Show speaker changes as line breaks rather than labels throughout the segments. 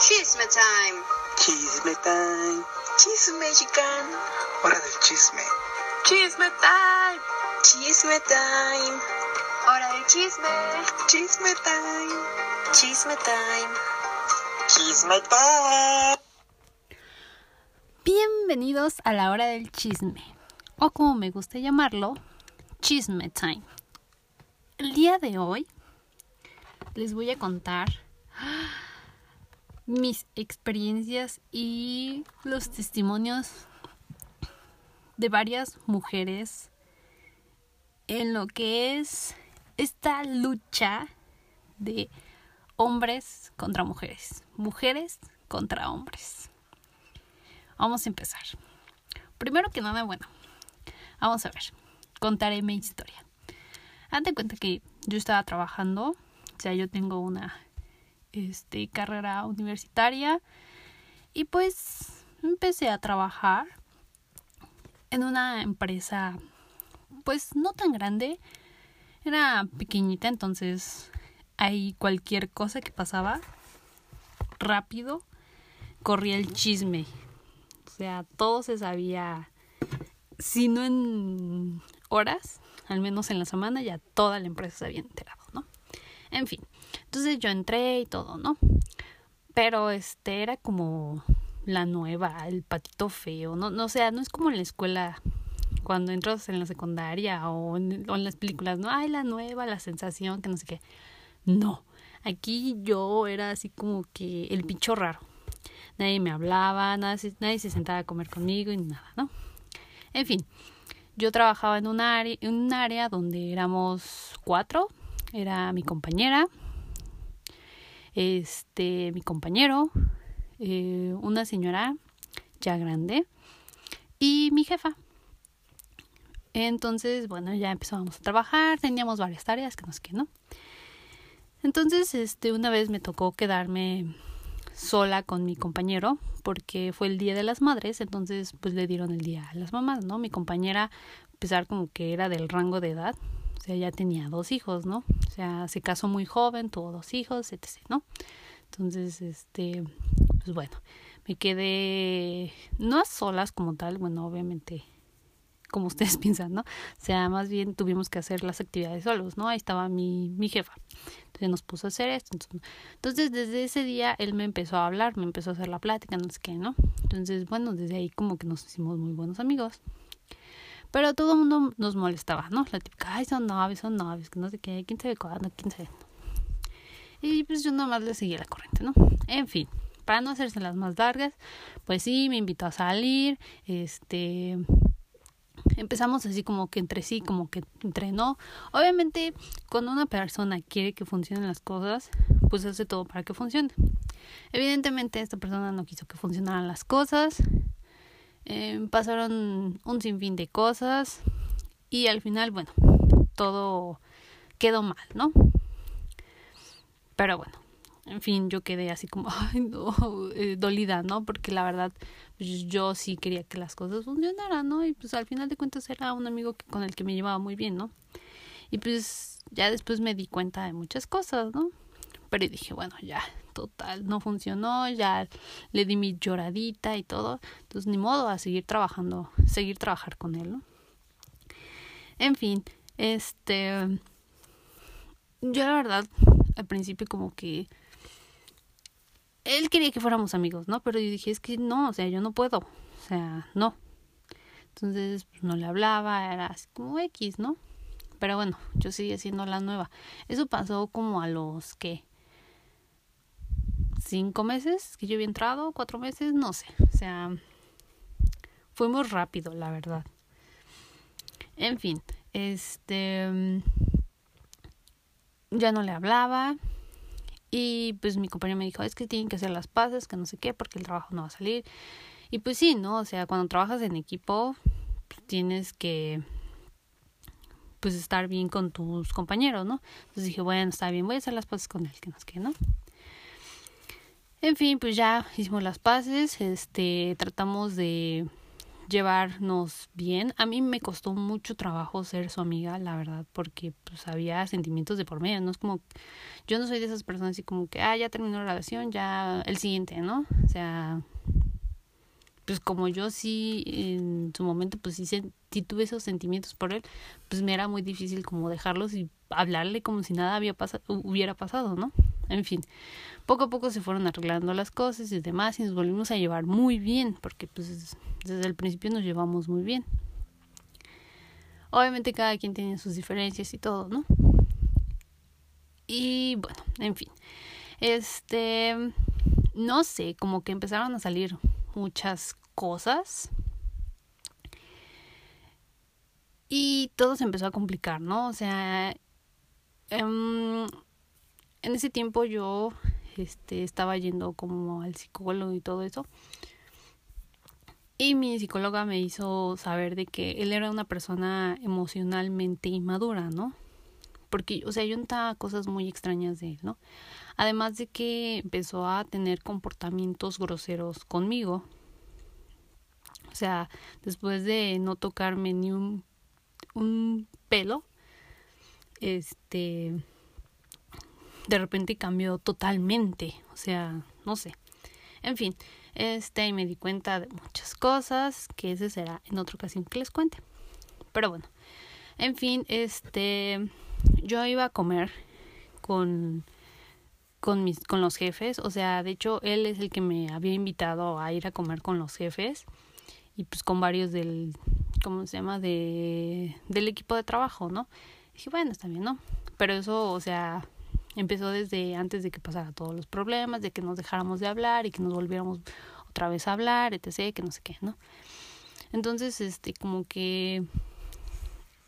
Chisme time.
Chisme time.
Chisme chicán.
Hora del chisme.
Chisme time.
Chisme time.
Hora del chisme.
Chisme time.
Chisme time.
Chisme time.
Bienvenidos a la hora del chisme, o como me gusta llamarlo, chisme time. El día de hoy les voy a contar mis experiencias y los testimonios de varias mujeres en lo que es esta lucha de hombres contra mujeres, mujeres contra hombres. Vamos a empezar. Primero que nada, bueno, vamos a ver, contaré mi historia. Hazte cuenta que yo estaba trabajando, o sea, yo tengo una este, carrera universitaria. Y pues empecé a trabajar en una empresa pues no tan grande, era pequeñita, entonces ahí cualquier cosa que pasaba rápido corría el chisme. O sea, todo se sabía, si no en horas, al menos en la semana, ya toda la empresa se había enterado, ¿no? En fin, entonces yo entré y todo, ¿no? Pero este era como la nueva, el patito feo, no, no o sea, no es como en la escuela cuando entras en la secundaria o en, las películas, ¿no? Ay, la nueva, la sensación, que no sé qué. No, aquí yo era así como que el bicho raro nadie me hablaba, nadie, nadie se sentaba a comer conmigo y nada, ¿no? En fin, yo trabajaba en un área, en un área donde éramos cuatro, era mi compañera, este, mi compañero, eh, una señora ya grande y mi jefa. Entonces, bueno, ya empezábamos a trabajar, teníamos varias tareas que no sé ¿no? Entonces, este, una vez me tocó quedarme sola con mi compañero porque fue el día de las madres, entonces pues le dieron el día a las mamás, ¿no? Mi compañera, a pesar como que era del rango de edad, o sea, ya tenía dos hijos, ¿no? O sea, se casó muy joven, tuvo dos hijos, etc., ¿no? Entonces, este, pues bueno, me quedé no a solas como tal, bueno, obviamente como ustedes piensan, ¿no? O sea, más bien tuvimos que hacer las actividades solos, ¿no? Ahí estaba mi, mi jefa. Entonces nos puso a hacer esto. Entonces, desde ese día él me empezó a hablar, me empezó a hacer la plática, no sé qué, ¿no? Entonces, bueno, desde ahí como que nos hicimos muy buenos amigos. Pero todo el mundo nos molestaba, ¿no? La típica, ay, son novios, son novios, que no sé qué, quién sabe cuándo, quién sabe. Y pues yo nomás le seguía la corriente, ¿no? En fin, para no hacerse las más largas, pues sí, me invitó a salir, este, empezamos así como que entre sí, como que entre no. Obviamente, cuando una persona quiere que funcionen las cosas, pues hace todo para que funcione. Evidentemente, esta persona no quiso que funcionaran las cosas. Eh, pasaron un sinfín de cosas y al final, bueno, todo quedó mal, ¿no? Pero bueno, en fin, yo quedé así como, no, eh, dolida, ¿no? Porque la verdad, pues, yo sí quería que las cosas funcionaran, ¿no? Y pues al final de cuentas era un amigo que, con el que me llevaba muy bien, ¿no? Y pues ya después me di cuenta de muchas cosas, ¿no? Pero dije, bueno, ya, total, no funcionó, ya le di mi lloradita y todo. Entonces, ni modo a seguir trabajando, seguir trabajar con él, ¿no? En fin, este. Yo la verdad, al principio como que él quería que fuéramos amigos, ¿no? Pero yo dije, es que no, o sea, yo no puedo, o sea, no. Entonces, pues, no le hablaba, era así como X, ¿no? Pero bueno, yo seguía siendo la nueva. Eso pasó como a los que cinco meses que yo había entrado, cuatro meses, no sé. O sea, fue muy rápido, la verdad. En fin, este ya no le hablaba, y pues mi compañero me dijo, es que tienen que hacer las paces, que no sé qué, porque el trabajo no va a salir. Y pues sí, ¿no? O sea, cuando trabajas en equipo, pues, tienes que pues estar bien con tus compañeros, ¿no? Entonces dije, bueno, está bien, voy a hacer las paces con él, que no sé qué, ¿no? En fin, pues ya hicimos las paces, este, tratamos de, llevarnos bien. A mí me costó mucho trabajo ser su amiga, la verdad, porque pues había sentimientos de por medio, no es como yo no soy de esas personas así como que ah, ya terminó la relación, ya el siguiente, ¿no? O sea, pues como yo sí en su momento pues sí, tuve esos sentimientos por él, pues me era muy difícil como dejarlos y hablarle como si nada hubiera pasado, ¿no? En fin, poco a poco se fueron arreglando las cosas y demás y nos volvimos a llevar muy bien, porque pues desde el principio nos llevamos muy bien. Obviamente cada quien tiene sus diferencias y todo, ¿no? Y bueno, en fin. Este, no sé, como que empezaron a salir muchas cosas. Y todo se empezó a complicar, ¿no? O sea, em, en ese tiempo yo este, estaba yendo como al psicólogo y todo eso. Y mi psicóloga me hizo saber de que él era una persona emocionalmente inmadura, ¿no? Porque, o sea, yo notaba cosas muy extrañas de él, ¿no? Además de que empezó a tener comportamientos groseros conmigo. O sea, después de no tocarme ni un, un pelo, este, de repente cambió totalmente. O sea, no sé. En fin, este, y me di cuenta de muchas cosas, que ese será en otra ocasión que les cuente. Pero bueno, en fin, este, yo iba a comer con con mis con los jefes, o sea, de hecho él es el que me había invitado a ir a comer con los jefes y pues con varios del ¿cómo se llama? de del equipo de trabajo, ¿no? Dije, bueno, está bien, ¿no? Pero eso, o sea, empezó desde antes de que pasara todos los problemas, de que nos dejáramos de hablar y que nos volviéramos otra vez a hablar, etc., que no sé qué, ¿no? Entonces, este, como que,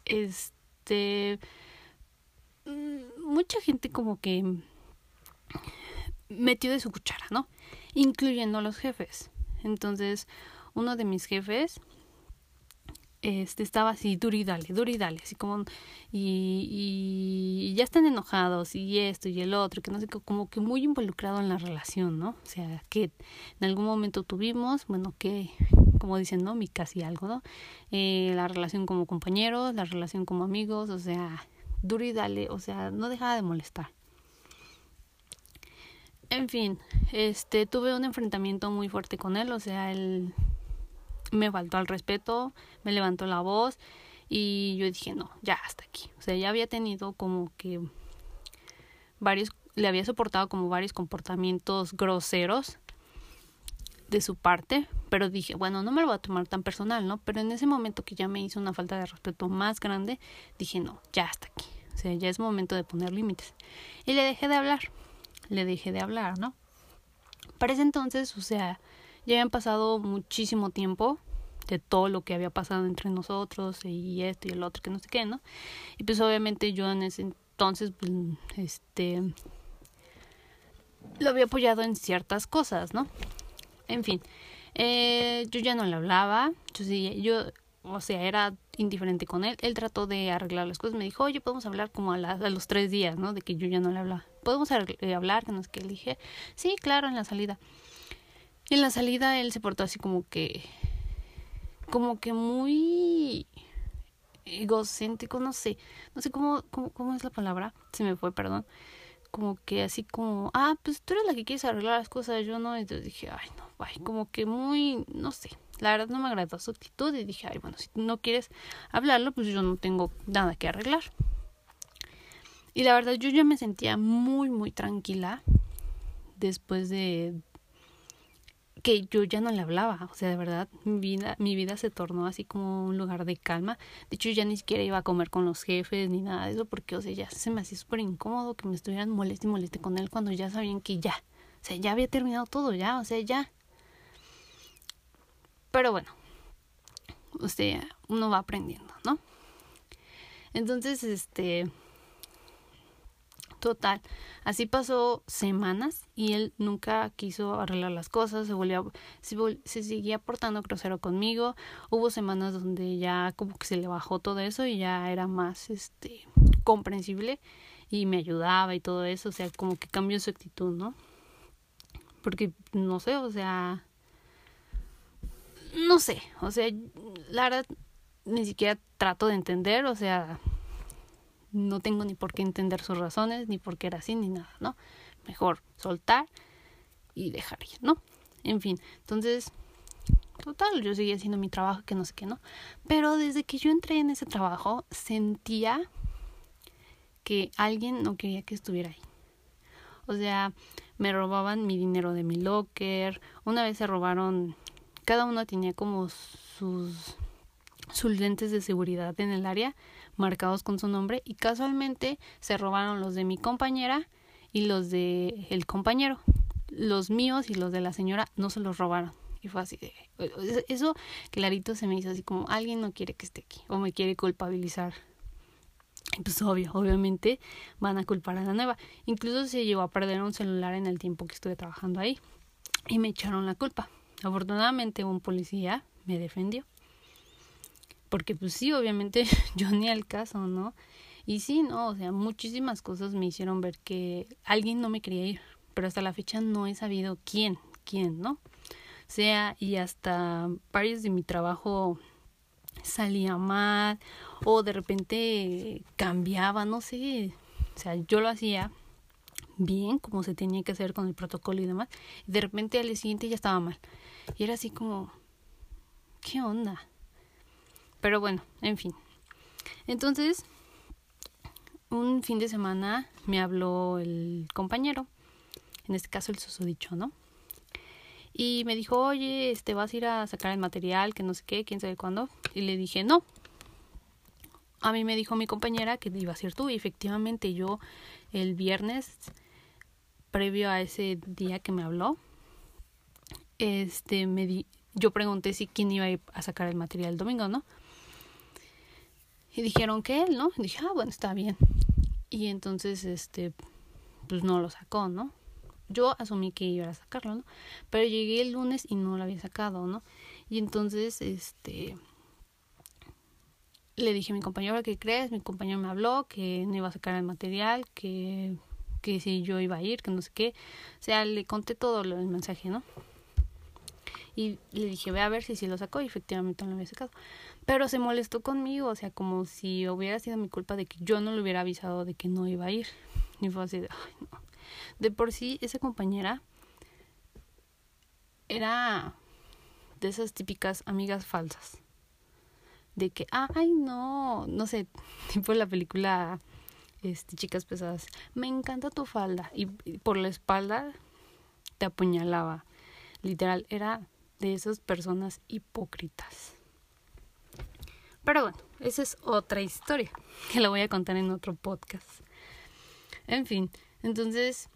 este, mm, mucha gente como que metió de su cuchara, ¿no? Incluyendo a los jefes. Entonces, uno de mis jefes este estaba así duro y dale, duro y dale, así como y, y ya están enojados y esto y el otro, que no sé, como que muy involucrado en la relación, ¿no? O sea, que en algún momento tuvimos, bueno, que como dicen, ¿no? Mi casi algo, ¿no? Eh, la relación como compañeros, la relación como amigos, o sea, duro y dale, o sea, no dejaba de molestar. En fin, este, tuve un enfrentamiento muy fuerte con él, o sea, él me faltó al respeto, me levantó la voz y yo dije, no, ya hasta aquí. O sea, ya había tenido como que varios, le había soportado como varios comportamientos groseros de su parte, pero dije, bueno, no me lo voy a tomar tan personal, ¿no? Pero en ese momento que ya me hizo una falta de respeto más grande, dije, no, ya hasta aquí. O sea, ya es momento de poner límites. Y le dejé de hablar, le dejé de hablar, ¿no? Para ese entonces, o sea, ya habían pasado muchísimo tiempo de todo lo que había pasado entre nosotros y esto y el otro que no sé qué, ¿no? Y pues obviamente yo en ese entonces, pues, este, lo había apoyado en ciertas cosas, ¿no? En fin, eh, yo ya no le hablaba, yo sí, yo, o sea, era indiferente con él. Él trató de arreglar las cosas, me dijo, oye, podemos hablar como a, a los tres días, ¿no? De que yo ya no le hablaba. Podemos eh, hablar, que no es que le dije, sí, claro, en la salida. En la salida él se portó así como que como que muy egocéntrico, no sé, no sé cómo, cómo, cómo es la palabra, se me fue, perdón, como que así como, ah, pues tú eres la que quieres arreglar las cosas, yo no, entonces dije, ay, no, ay, como que muy, no sé, la verdad no me agradó su actitud y dije, ay, bueno, si no quieres hablarlo, pues yo no tengo nada que arreglar. Y la verdad yo ya me sentía muy, muy tranquila después de, que yo ya no le hablaba, o sea, de verdad, mi vida, mi vida se tornó así como un lugar de calma. De hecho, ya ni siquiera iba a comer con los jefes ni nada de eso, porque, o sea, ya se me hacía súper incómodo que me estuvieran moleste y moleste con él cuando ya sabían que ya, o sea, ya había terminado todo, ya, o sea, ya. Pero bueno, o sea, uno va aprendiendo, ¿no? Entonces, este, Total. Así pasó semanas y él nunca quiso arreglar las cosas, se volvió, se, se, seguía portando grosero conmigo. Hubo semanas donde ya como que se le bajó todo eso y ya era más este comprensible y me ayudaba y todo eso, o sea, como que cambió su actitud, ¿no? Porque no sé, o sea, no sé, o sea, la verdad ni siquiera trato de entender, o sea, no tengo ni por qué entender sus razones, ni por qué era así, ni nada, ¿no? Mejor soltar y dejar ir, ¿no? En fin, entonces, total, yo seguía haciendo mi trabajo, que no sé qué, ¿no? Pero desde que yo entré en ese trabajo, sentía que alguien no quería que estuviera ahí. O sea, me robaban mi dinero de mi locker, una vez se robaron, cada uno tenía como sus sus lentes de seguridad en el área marcados con su nombre y casualmente se robaron los de mi compañera y los de el compañero. Los míos y los de la señora no se los robaron. Y fue así de... Eso clarito se me hizo así como alguien no quiere que esté aquí o me quiere culpabilizar. Y pues obvio, obviamente van a culpar a la nueva. Incluso se llegó a perder un celular en el tiempo que estuve trabajando ahí y me echaron la culpa. Afortunadamente un policía me defendió porque pues sí, obviamente yo ni al caso, ¿no? Y sí, no, o sea, muchísimas cosas me hicieron ver que alguien no me quería ir, pero hasta la fecha no he sabido quién, quién, ¿no? O sea, y hasta varios de mi trabajo salía mal o de repente cambiaba, no sé, o sea, yo lo hacía bien como se tenía que hacer con el protocolo y demás, y de repente al día siguiente ya estaba mal. Y era así como, ¿qué onda? Pero bueno, en fin. Entonces, un fin de semana me habló el compañero, en este caso el susodicho, ¿no? Y me dijo, oye, este, vas a ir a sacar el material, que no sé qué, quién sabe cuándo. Y le dije, no. A mí me dijo mi compañera que iba a ser tú. Y efectivamente yo el viernes, previo a ese día que me habló, este, me di, yo pregunté si quién iba a ir a sacar el material el domingo, ¿no? Y dijeron que él, ¿no? Y dije, ah, bueno, está bien. Y entonces, este, pues no lo sacó, ¿no? Yo asumí que iba a sacarlo, ¿no? Pero llegué el lunes y no lo había sacado, ¿no? Y entonces, este, le dije a mi compañero, ¿qué crees? Mi compañero me habló que no iba a sacar el material, que, que si yo iba a ir, que no sé qué. O sea, le conté todo el mensaje, ¿no? Y le dije, ve a ver si sí lo sacó y efectivamente no lo había sacado. Pero se molestó conmigo, o sea, como si hubiera sido mi culpa de que yo no le hubiera avisado de que no iba a ir. Y fue así de, ay, no. De por sí, esa compañera era de esas típicas amigas falsas. De que, ay, no, no sé, tipo la película este, Chicas Pesadas. Me encanta tu falda. Y, y por la espalda te apuñalaba. Literal, era de esas personas hipócritas. Pero bueno, esa es otra historia que la voy a contar en otro podcast. En fin, entonces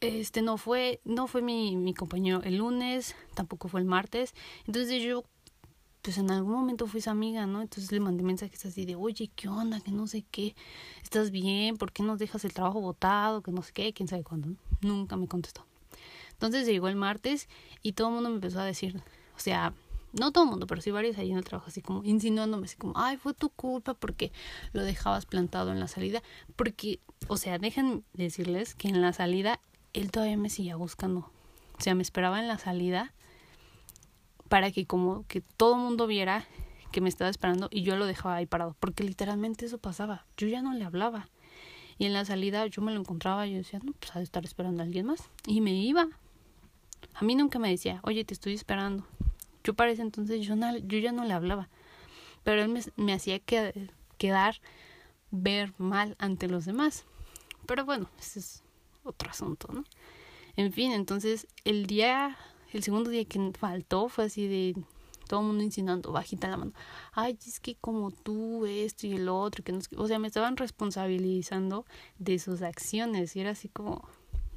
este no fue no fue mi, mi compañero el lunes, tampoco fue el martes. Entonces yo pues en algún momento fui su amiga, ¿no? Entonces le mandé mensajes así de, oye, ¿qué onda? Que no sé qué, ¿estás bien? ¿Por qué no dejas el trabajo botado? Que no sé qué, quién sabe cuándo. Nunca me contestó. Entonces llegó el martes y todo el mundo me empezó a decir, o sea, no todo el mundo, pero sí varios ahí en el trabajo, así como insinuándome, así como, ay, fue tu culpa porque lo dejabas plantado en la salida. Porque, o sea, dejen decirles que en la salida él todavía me seguía buscando. O sea, me esperaba en la salida para que como que todo el mundo viera que me estaba esperando y yo lo dejaba ahí parado. Porque literalmente eso pasaba. Yo ya no le hablaba. Y en la salida yo me lo encontraba y yo decía, no, pues ha de estar esperando a alguien más. Y me iba. A mí nunca me decía, oye, te estoy esperando. Yo para ese entonces yo, no, yo ya no le hablaba. Pero él me, me hacía que, quedar, ver mal ante los demás. Pero bueno, ese es otro asunto, ¿no? En fin, entonces el día, el segundo día que faltó fue así de todo el mundo insinuando bajita la mano. Ay, es que como tú, esto y el otro, que no, o sea, me estaban responsabilizando de sus acciones y era así como,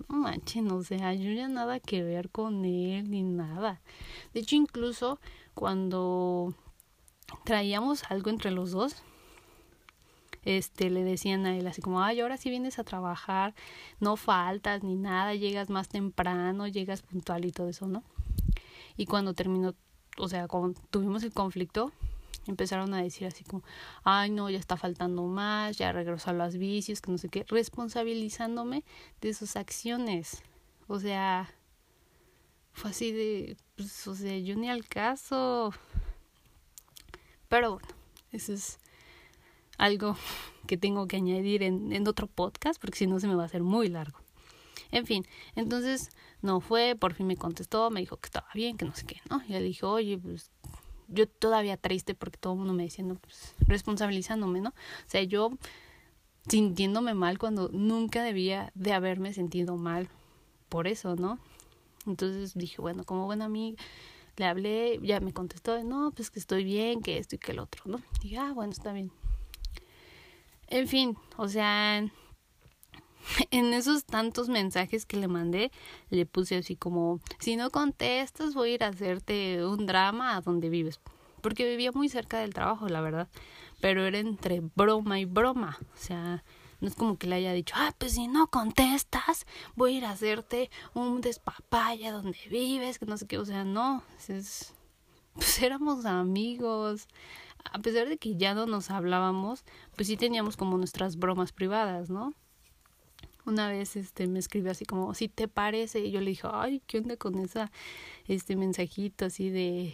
no manchen, o sea, yo ya nada que ver con él ni nada. De hecho, incluso cuando traíamos algo entre los dos, este le decían a él así como, ay, ahora sí vienes a trabajar, no faltas ni nada, llegas más temprano, llegas puntual y todo eso, ¿no? Y cuando terminó, o sea, cuando tuvimos el conflicto, empezaron a decir así como, ay no, ya está faltando más, ya regresó a los vicios, que no sé qué, responsabilizándome de sus acciones. O sea, fue así de, pues, o sea, yo ni al caso. Pero bueno, eso es algo que tengo que añadir en, en otro podcast porque si no se me va a hacer muy largo. En fin, entonces no fue, por fin me contestó, me dijo que estaba bien, que no sé qué, ¿no? Y le dije, oye, pues yo todavía triste porque todo el mundo me diciendo, pues, responsabilizándome, ¿no? O sea, yo sintiéndome mal cuando nunca debía de haberme sentido mal por eso, ¿no? Entonces dije, bueno, como buena amiga, le hablé, ya me contestó, no, pues que estoy bien, que esto y que el otro, ¿no? Y dije, ah, bueno, está bien. En fin, o sea, en esos tantos mensajes que le mandé, le puse así como, si no contestas voy a ir a hacerte un drama a donde vives. Porque vivía muy cerca del trabajo, la verdad. Pero era entre broma y broma. O sea, no es como que le haya dicho, ah, pues si no contestas, voy a ir a hacerte un despapaya donde vives, que no sé qué. O sea, no, es, pues éramos amigos. A pesar de que ya no nos hablábamos, pues sí teníamos como nuestras bromas privadas, ¿no? Una vez este me escribió así como si te parece y yo le dije ay qué onda con esa este mensajito así de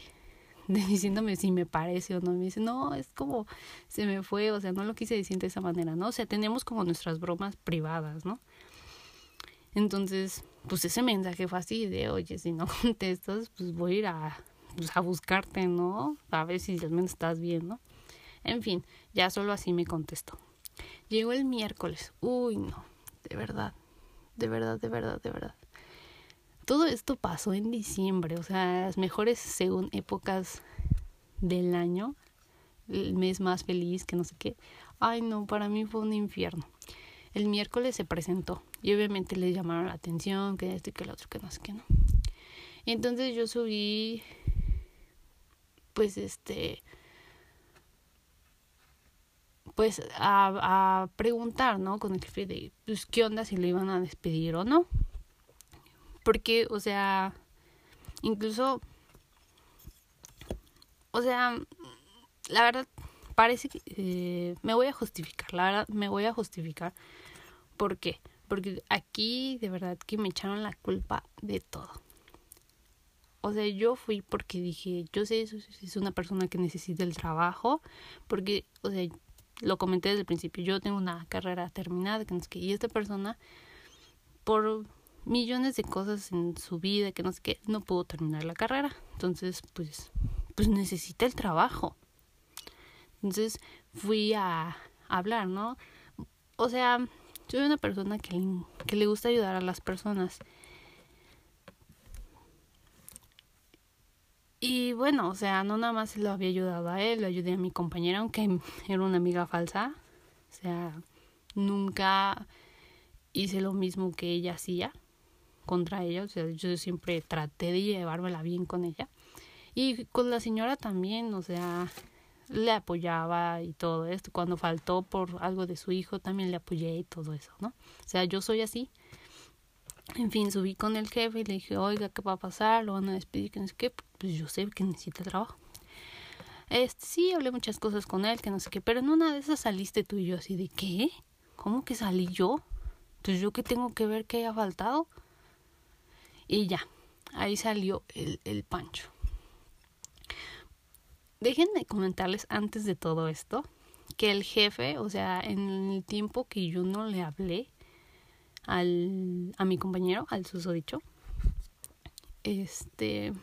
diciéndome si me parece o no me dice no es como se me fue o sea no lo quise decir de esa manera no o sea tenemos como nuestras bromas privadas no entonces pues ese mensaje fue así de oye si no contestas pues voy a ir a pues, a buscarte no a ver si al menos estás bien no en fin ya solo así me contestó. Llegó el miércoles. Uy no de verdad, de verdad, de verdad, de verdad. Todo esto pasó en diciembre, o sea, las mejores según épocas del año, el mes más feliz, que no sé qué. Ay, no, para mí fue un infierno. El miércoles se presentó y obviamente le llamaron la atención, que esto y que el otro, que no sé qué, no. Entonces yo subí, pues este, pues a, a preguntar, ¿no? Con el jefe de, pues, ¿qué onda si lo iban a despedir o no? Porque, o sea, incluso, o sea, la verdad, parece que eh, me voy a justificar, la verdad, me voy a justificar. ¿Por qué? Porque aquí de verdad que me echaron la culpa de todo. O sea, yo fui porque dije, yo sé, es una persona que necesita el trabajo, porque, o sea, lo comenté desde el principio, yo tengo una carrera terminada, que no sé qué, y esta persona, por millones de cosas en su vida, que no sé qué, no pudo terminar la carrera. Entonces, pues, pues necesita el trabajo. Entonces fui a, hablar, ¿no? O sea, soy una persona que que le gusta ayudar a las personas. Y bueno, o sea, no nada más lo había ayudado a él, lo ayudé a mi compañera, aunque era una amiga falsa. O sea, nunca hice lo mismo que ella hacía contra ella. O sea, yo siempre traté de llevármela bien con ella. Y con la señora también, o sea, le apoyaba y todo esto. Cuando faltó por algo de su hijo, también le apoyé y todo eso, ¿no? O sea, yo soy así. En fin, subí con el jefe y le dije, oiga, ¿qué va a pasar? Lo van a despedir, que no sé qué. Pues yo sé que necesita trabajo. Este, sí, hablé muchas cosas con él, que no sé qué, pero en una de esas saliste tú y yo así de, ¿qué? ¿Cómo que salí yo? Entonces yo qué tengo que ver que haya faltado. Y ya, ahí salió el, el pancho. Déjenme comentarles antes de todo esto que el jefe, o sea, en el tiempo que yo no le hablé, al, a mi compañero, al susodicho, este,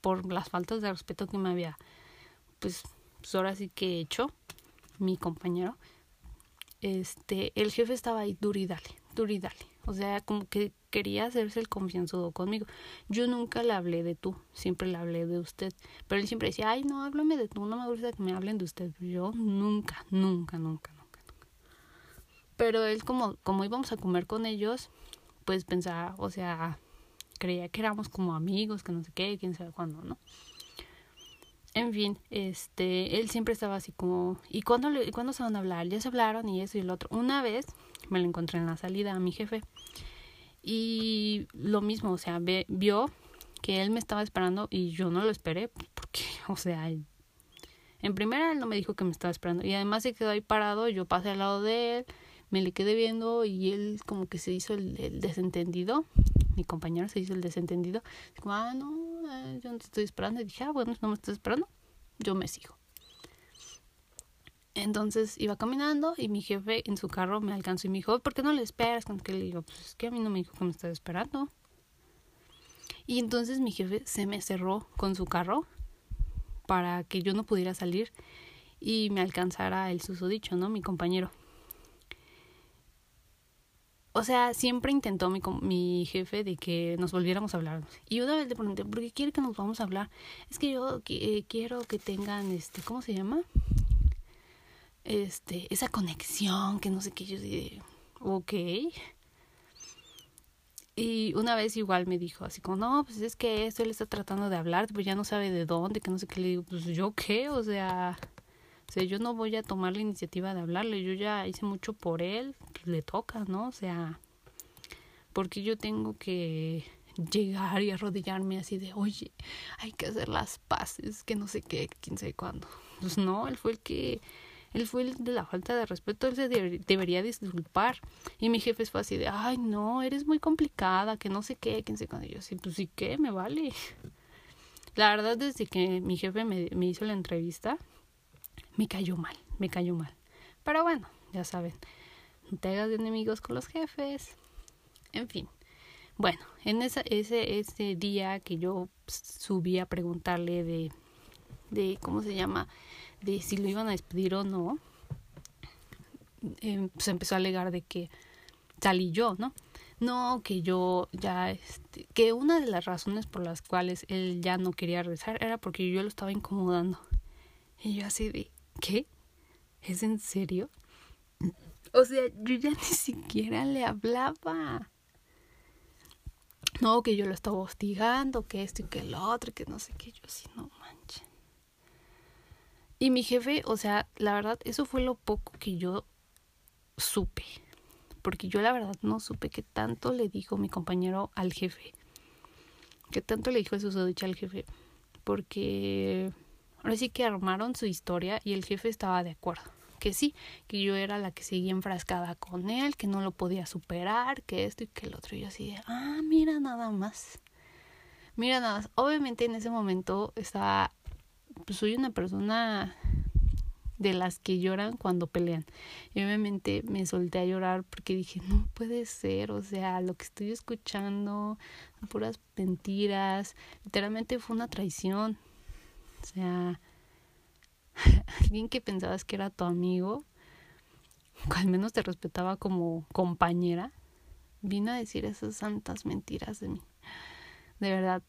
por las faltas de respeto que me había, pues, pues ahora sí que hecho mi compañero, este, el jefe estaba ahí, duro dale, duro dale. O sea, como que quería hacerse el confianzudo conmigo. Yo nunca le hablé de tú, siempre le hablé de usted. Pero él siempre decía, ay, no, háblame de tú, no me gusta que me hablen de usted. Yo nunca, nunca, nunca, pero él como, como íbamos a comer con ellos, pues pensaba, o sea, creía que éramos como amigos, que no sé qué, quién sabe cuándo, ¿no? En fin, este, él siempre estaba así como, ¿y cuándo, le, ¿cuándo se van a hablar? Ya se hablaron y eso y el otro. Una vez me lo encontré en la salida a mi jefe y lo mismo, o sea, ve, vio que él me estaba esperando y yo no lo esperé porque, o sea, en primera él no me dijo que me estaba esperando y además se quedó ahí parado, yo pasé al lado de él me le quedé viendo y él como que se hizo el, desentendido mi compañero se hizo el desentendido. Dijo, ah, no, eh, yo no te estoy esperando. Y dije, ah, bueno, no me estás esperando, yo me sigo. Entonces iba caminando y mi jefe en su carro me alcanzó y me dijo, ¿por qué no le esperas? Cuando que le digo, pues es que a mí no me dijo que me estaba esperando. Y entonces mi jefe se me cerró con su carro para que yo no pudiera salir y me alcanzara el susodicho, ¿no? Mi compañero. O sea, siempre intentó mi, mi jefe de que nos volviéramos a hablar. Y una vez le pregunté, ¿por qué quiere que nos vamos a hablar? Es que yo eh, quiero que tengan, este, ¿cómo se llama? Este, esa conexión, que no sé qué. Yo dije, ok. Y una vez igual me dijo así como, no, pues es que esto él está tratando de hablar, pues ya no sabe de dónde, que no sé qué. Le digo, pues yo qué, o sea, o sea, yo no voy a tomar la iniciativa de hablarle, yo ya hice mucho por él, pues le toca, ¿no? O sea, porque yo tengo que llegar y arrodillarme así de, oye, hay que hacer las paces, que no sé qué, quién sabe cuándo. Pues no, él fue el que, él fue el de la falta de respeto, él se debería disculpar. Y mi jefe fue así de, ay, no, eres muy complicada, que no sé qué, quién sabe cuándo. Y yo así, pues sí, ¿qué? Me vale. La verdad, desde que mi jefe me, me hizo la entrevista, me cayó mal, me cayó mal. Pero bueno, ya saben, no te hagas de enemigos con los jefes. En fin. Bueno, en esa, ese, ese día que yo subí a preguntarle de, de, ¿cómo se llama? De si lo iban a despedir o no, eh, empezó a alegar de que salí yo, ¿no? No, que yo ya, este, que una de las razones por las cuales él ya no quería rezar era porque yo lo estaba incomodando. Y yo así de, ¿qué? ¿Es en serio? O sea, yo ya ni siquiera le hablaba. No, que yo lo estaba hostigando, que esto y que lo otro, que no sé qué, yo así, no manches. Y mi jefe, o sea, la verdad, eso fue lo poco que yo supe. Porque yo la verdad no supe qué tanto le dijo mi compañero al jefe. Qué tanto le dijo eso dicho al jefe. Porque Ahora sí que armaron su historia y el jefe estaba de acuerdo. Que sí, que yo era la que seguía enfrascada con él, que no lo podía superar, que esto y que el otro. Y yo así de, ah, mira nada más. Mira nada más. Obviamente en ese momento estaba, pues soy una persona de las que lloran cuando pelean. Y obviamente me solté a llorar porque dije, no puede ser, o sea, lo que estoy escuchando, puras mentiras, literalmente fue una traición. O sea, alguien que pensabas que era tu amigo, o al menos te respetaba como compañera, vino a decir esas santas mentiras de mí. De verdad,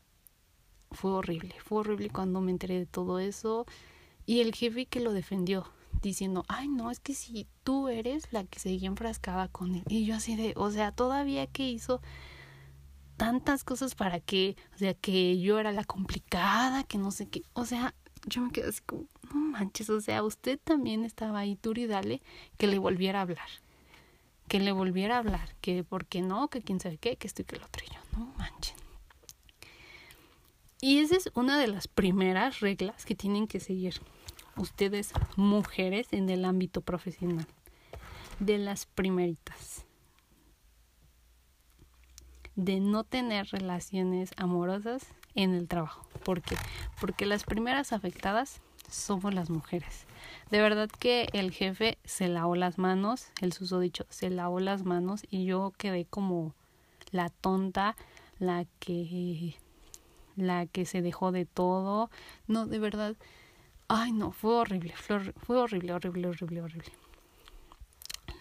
fue horrible. Fue horrible cuando me enteré de todo eso. Y el jefe que lo defendió, diciendo, ay, no, es que si tú eres la que seguía enfrascada con él. Y yo así de, o sea, todavía que hizo tantas cosas para que, o sea, que yo era la complicada, que no sé qué, o sea, yo me quedé así como, no manches, o sea, usted también estaba ahí, y dale, que le volviera a hablar, que le volviera a hablar, que por qué no, que quién sabe qué, que esto y que lo otro, y yo, no manches. Y esa es una de las primeras reglas que tienen que seguir ustedes, mujeres, en el ámbito profesional. De las primeritas de no tener relaciones amorosas en el trabajo. ¿Por qué? Porque las primeras afectadas somos las mujeres. De verdad que el jefe se lavó las manos, el susodicho se lavó las manos y yo quedé como la tonta, la que la que se dejó de todo. No, de verdad. Ay, no, fue horrible, fue, fue horrible, horrible, horrible, horrible.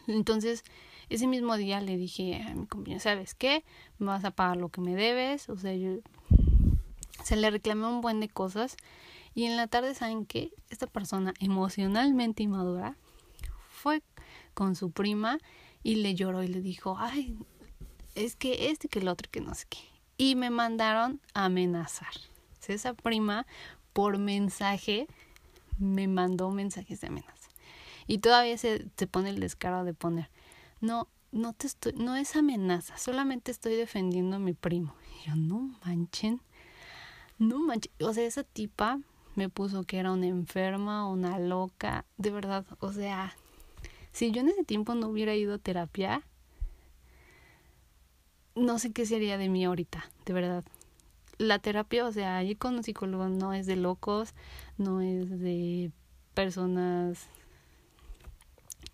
Entonces, ese mismo día le dije a mi compañero, ¿sabes qué? Me vas a pagar lo que me debes. O sea, yo se le reclamé un buen de cosas. Y en la tarde, ¿saben qué? Esta persona emocionalmente inmadura fue con su prima y le lloró y le dijo, ay, es que este que el otro que no sé qué. Y me mandaron a amenazar. esa prima por mensaje me mandó mensajes de amenaza. Y todavía se, se pone el descaro de poner, no, no te estoy, no es amenaza, solamente estoy defendiendo a mi primo. Y yo, no manchen, no manchen. O sea, esa tipa me puso que era una enferma, una loca, de verdad, o sea, si yo en ese tiempo no hubiera ido a terapia, no sé qué sería de mí ahorita, de verdad. La terapia, o sea, ir con un psicólogo no es de locos, no es de personas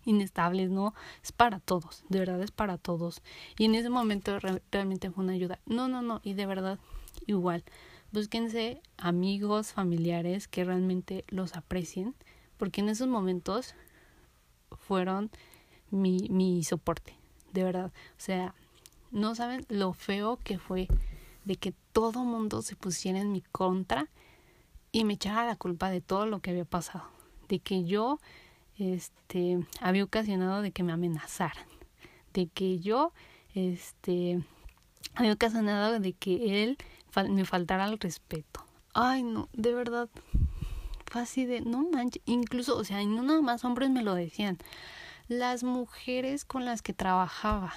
inestables, no, es para todos, de verdad es para todos. Y en ese momento re realmente fue una ayuda. No, no, no, y de verdad igual. Búsquense amigos, familiares que realmente los aprecien, porque en esos momentos fueron mi, mi soporte, de verdad. O sea, no saben lo feo que fue de que todo mundo se pusiera en mi contra y me echara la culpa de todo lo que había pasado, de que yo este había ocasionado de que me amenazaran, de que yo este había ocasionado de que él me faltara el respeto. Ay, no, de verdad fue así de no manches, incluso, o sea, no nada más hombres me lo decían, las mujeres con las que trabajaba.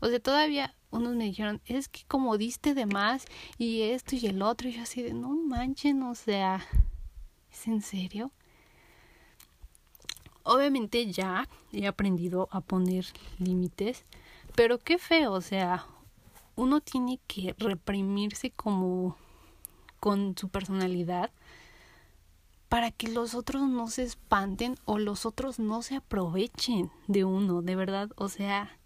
O sea, todavía unos me dijeron, es que como diste de más y esto y el otro, y yo así de, no manchen, o sea, ¿es en serio? Obviamente ya he aprendido a poner límites, pero qué feo, o sea, uno tiene que reprimirse como con su personalidad para que los otros no se espanten o los otros no se aprovechen de uno, de verdad, o sea,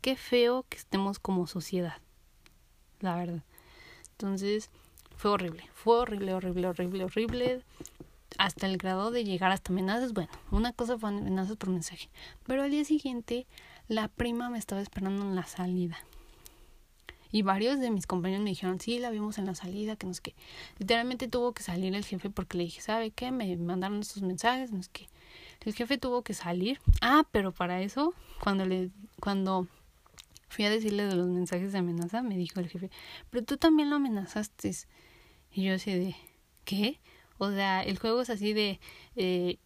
qué feo que estemos como sociedad, la verdad. Entonces, fue horrible, fue horrible, horrible, horrible, horrible, hasta el grado de llegar hasta amenazas. Bueno, una cosa fue amenazas por mensaje, pero al día siguiente la prima me estaba esperando en la salida. Y varios de mis compañeros me dijeron, sí, la vimos en la salida, que no es que. Literalmente tuvo que salir el jefe porque le dije, ¿sabe qué? Me mandaron estos mensajes, no es que. El jefe tuvo que salir. Ah, pero para eso, cuando le, cuando fui a decirle de los mensajes de amenaza, me dijo el jefe, pero tú también lo amenazaste. Y yo así de, ¿qué? O sea, el juego es así de, eh,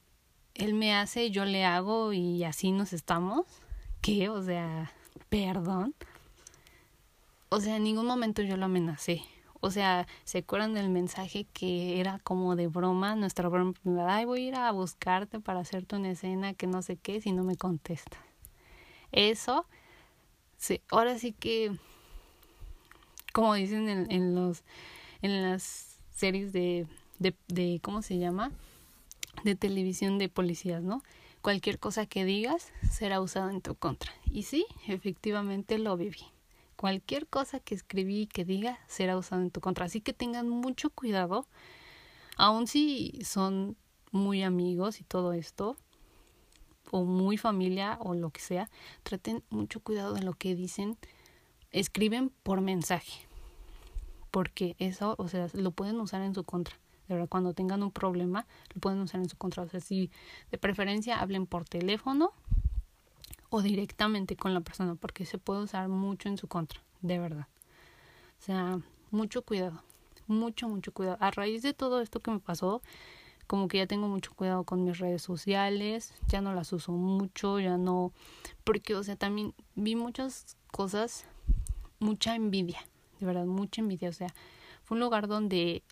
él me hace, yo le hago y así nos estamos. ¿Qué? O sea, perdón. O sea, en ningún momento yo lo amenacé. O sea, ¿se acuerdan del mensaje que era como de broma? Nuestra broma, ay, voy a ir a buscarte para hacerte una escena que no sé qué si no me contestas. Eso Sí, ahora sí que, como dicen en, en los, en las series de, de, de, ¿cómo se llama? De televisión de policías, ¿no? Cualquier cosa que digas será usada en tu contra. Y sí, efectivamente lo viví. Cualquier cosa que escribí y que diga será usada en tu contra. Así que tengan mucho cuidado, aun si son muy amigos y todo esto, o muy familia o lo que sea, traten mucho cuidado de lo que dicen, escriben por mensaje, porque eso, o sea, lo pueden usar en su contra. De verdad, cuando tengan un problema, lo pueden usar en su contra. O sea, si de preferencia hablen por teléfono o directamente con la persona, porque se puede usar mucho en su contra, de verdad. O sea, mucho cuidado, mucho, mucho cuidado. A raíz de todo esto que me pasó, como que ya tengo mucho cuidado con mis redes sociales, ya no las uso mucho, ya no, porque, o sea, también vi muchas cosas, mucha envidia, de verdad, mucha envidia, o sea, fue un lugar donde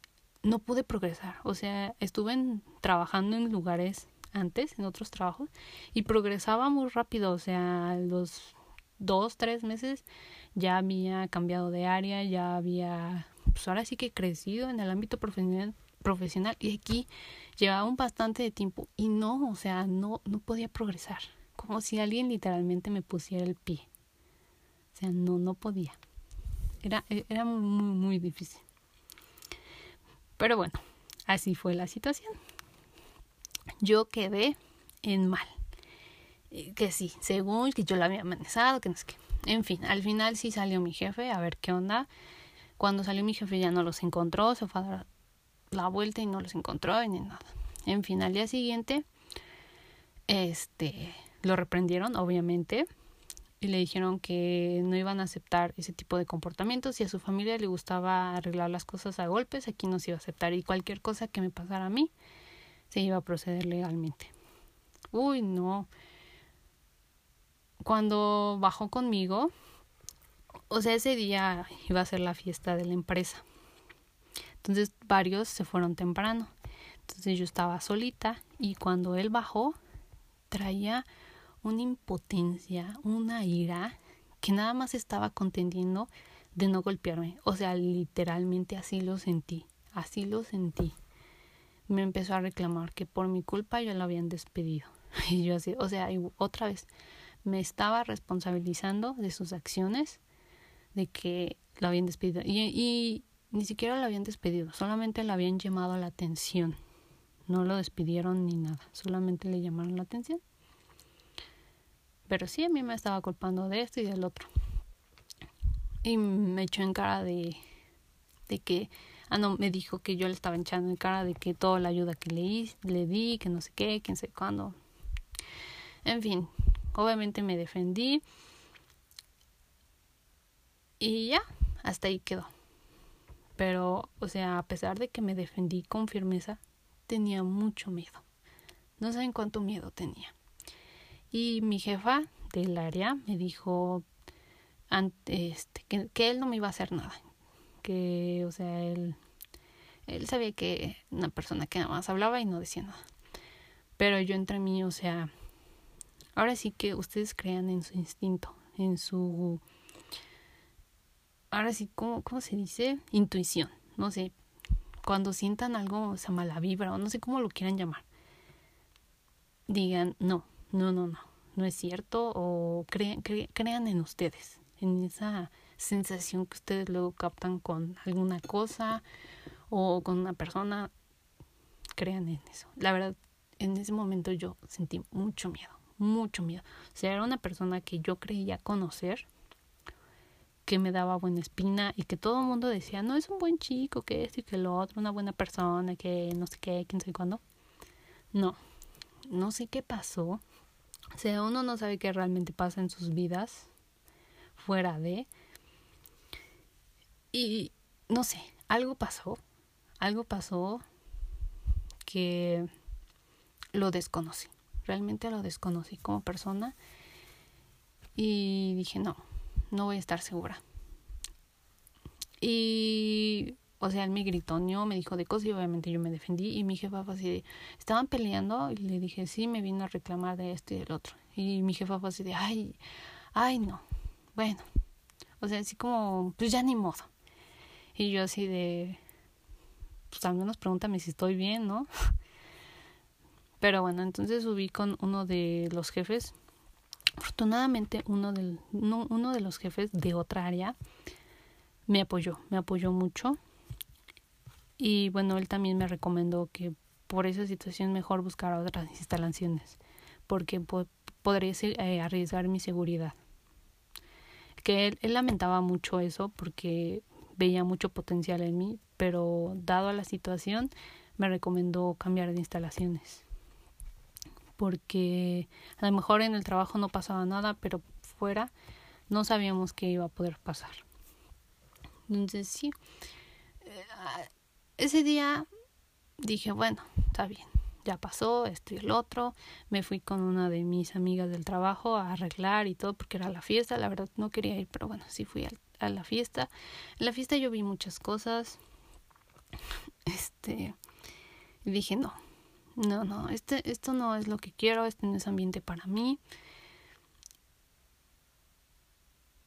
no pude progresar, o sea, estuve trabajando en lugares antes, en otros trabajos, y progresaba muy rápido, o sea, los dos, tres meses ya había cambiado de área, ya había, pues ahora sí que crecido en el ámbito profesional, profesional y aquí llevaba un bastante de tiempo y no, o sea, no, no podía progresar. Como si alguien literalmente me pusiera el pie. O sea, no, no podía. Era, era muy, muy difícil. Pero bueno, así fue la situación. Yo quedé en mal. Que sí, según que yo la había amenazado, que no sé qué. En fin, al final sí salió mi jefe a ver qué onda. Cuando salió mi jefe ya no los encontró, se fue a dar la vuelta y no los encontró ni nada. En fin, al día siguiente, este, lo reprendieron, obviamente, y le dijeron que no iban a aceptar ese tipo de comportamientos. Si a su familia le gustaba arreglar las cosas a golpes, aquí no se iba a aceptar. Y cualquier cosa que me pasara a mí, se iba a proceder legalmente. Uy, no. Cuando bajó conmigo, o sea, ese día iba a ser la fiesta de la empresa. Entonces varios se fueron temprano. Entonces yo estaba solita y cuando él bajó traía una impotencia, una ira que nada más estaba contendiendo de no golpearme. O sea, literalmente así lo sentí, así lo sentí. Me empezó a reclamar que por mi culpa ya lo habían despedido. Y yo así, o sea, otra vez, me estaba responsabilizando de sus acciones, de que lo habían despedido. Y, y ni siquiera lo habían despedido, solamente le habían llamado la atención. No lo despidieron ni nada, solamente le llamaron la atención. Pero sí, a mí me estaba culpando de esto y del otro. Y me echó en cara de, de que, ah, no, me dijo que yo le estaba echando en cara de que toda la ayuda que le, le di, que no sé qué, quién sé cuándo. En fin, obviamente me defendí. Y ya, hasta ahí quedó. Pero, o sea, a pesar de que me defendí con firmeza, tenía mucho miedo. No saben cuánto miedo tenía. Y mi jefa del área me dijo este, que, que, él no me iba a hacer nada. Que, o sea, él, él sabía que una persona que nada más hablaba y no decía nada. Pero yo entre mí, o sea, ahora sí que ustedes crean en su instinto, en su... Ahora sí, ¿cómo, cómo se dice? Intuición. No sé, cuando sientan algo, o sea, mala vibra, o no sé cómo lo quieran llamar, digan, no, no, no, no, no es cierto o crean, crean en ustedes, en esa sensación que ustedes luego captan con alguna cosa o con una persona, crean en eso. La verdad, en ese momento yo sentí mucho miedo, mucho miedo. O sea, era una persona que yo creía conocer, que me daba buena espina y que todo el mundo decía, no, es un buen chico, que esto y que lo otro, una buena persona, que no sé qué, quién sé cuándo. No, no sé qué pasó, o sea, uno no sabe qué realmente pasa en sus vidas fuera de... Y no sé, algo pasó, algo pasó que lo desconocí, realmente lo desconocí como persona y dije, no, no voy a estar segura. Y o sea, él me gritó, no, me dijo de cosas y obviamente yo me defendí y mi jefa fue así de, estaban peleando y le dije, sí, me vino a reclamar de esto y del otro. Y mi jefa fue así de, ay, ay, no, bueno, o sea, así como, pues ya ni modo. Y yo así de, pues al menos pregúntame si estoy bien, ¿no? Pero bueno, entonces subí con uno de los jefes. Afortunadamente uno, del, uno de los jefes de otra área me apoyó, me apoyó mucho y bueno, él también me recomendó que por esa situación mejor buscar otras instalaciones, porque podría eh, arriesgar mi seguridad. Que él, él lamentaba mucho eso porque veía mucho potencial en mí, pero dado la situación me recomendó cambiar de instalaciones. Porque a lo mejor en el trabajo no pasaba nada, pero fuera no sabíamos qué iba a poder pasar. Entonces sí, eh, ese día dije, bueno, está bien, ya pasó esto y el otro. Me fui con una de mis amigas del trabajo a arreglar y todo porque era la fiesta. La verdad no quería ir, pero bueno, sí fui a, la fiesta. En la fiesta yo vi muchas cosas. Este, dije, no, no, no, este, esto no es lo que quiero, este no es ambiente para mí.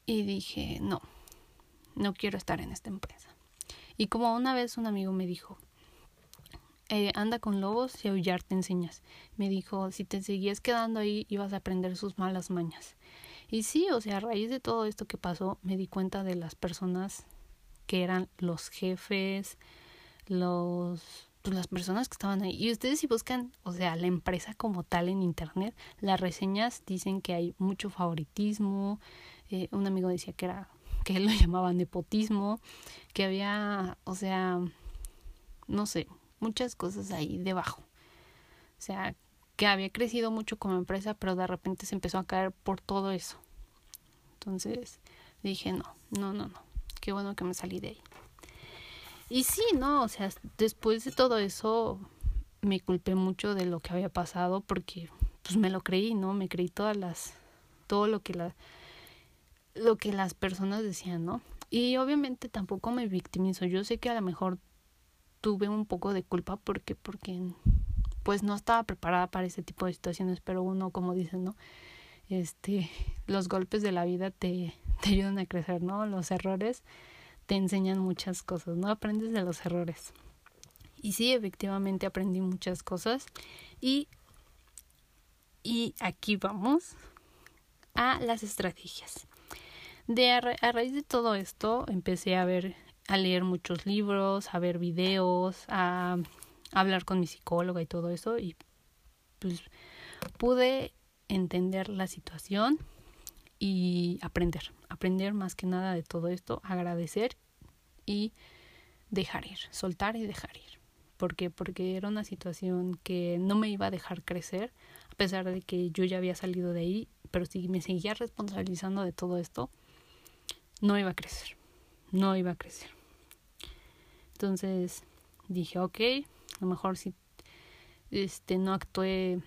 Y dije, no, no quiero estar en esta empresa. Y como una vez un amigo me dijo, eh, anda con lobos y aullar te enseñas. Me dijo, si te seguías quedando ahí ibas a aprender sus malas mañas. Y sí, o sea, a raíz de todo esto que pasó, me di cuenta de las personas que eran los jefes, los pues las personas que estaban ahí. Y ustedes si buscan, o sea, la empresa como tal en internet, las reseñas dicen que hay mucho favoritismo. Eh, un amigo decía que era que él lo llamaba nepotismo, que había, o sea, no sé, muchas cosas ahí debajo. O sea, que había crecido mucho como empresa, pero de repente se empezó a caer por todo eso. Entonces dije, no, no, no, no, qué bueno que me salí de ahí. Y sí, no, o sea, después de todo eso me culpé mucho de lo que había pasado porque pues me lo creí, ¿no? Me creí todas las todo lo que la lo que las personas decían, ¿no? Y obviamente tampoco me victimizo. Yo sé que a lo mejor tuve un poco de culpa porque porque pues no estaba preparada para ese tipo de situaciones, pero uno como dicen, ¿no? este, los golpes de la vida te, te ayudan a crecer, ¿no? Los errores te enseñan muchas cosas, ¿no? Aprendes de los errores. Y sí, efectivamente aprendí muchas cosas. Y, y aquí vamos a las estrategias. De a, a raíz de todo esto, empecé a ver, a leer muchos libros, a ver videos, a, hablar con mi psicóloga y todo eso. Y pues pude entender la situación y aprender, aprender más que nada de todo esto, agradecer y dejar ir, soltar y dejar ir. ¿Por qué? Porque era una situación que no me iba a dejar crecer, a pesar de que yo ya había salido de ahí, pero si me seguía responsabilizando de todo esto, no iba a crecer, no iba a crecer. Entonces dije, ok, a lo mejor si este, no actué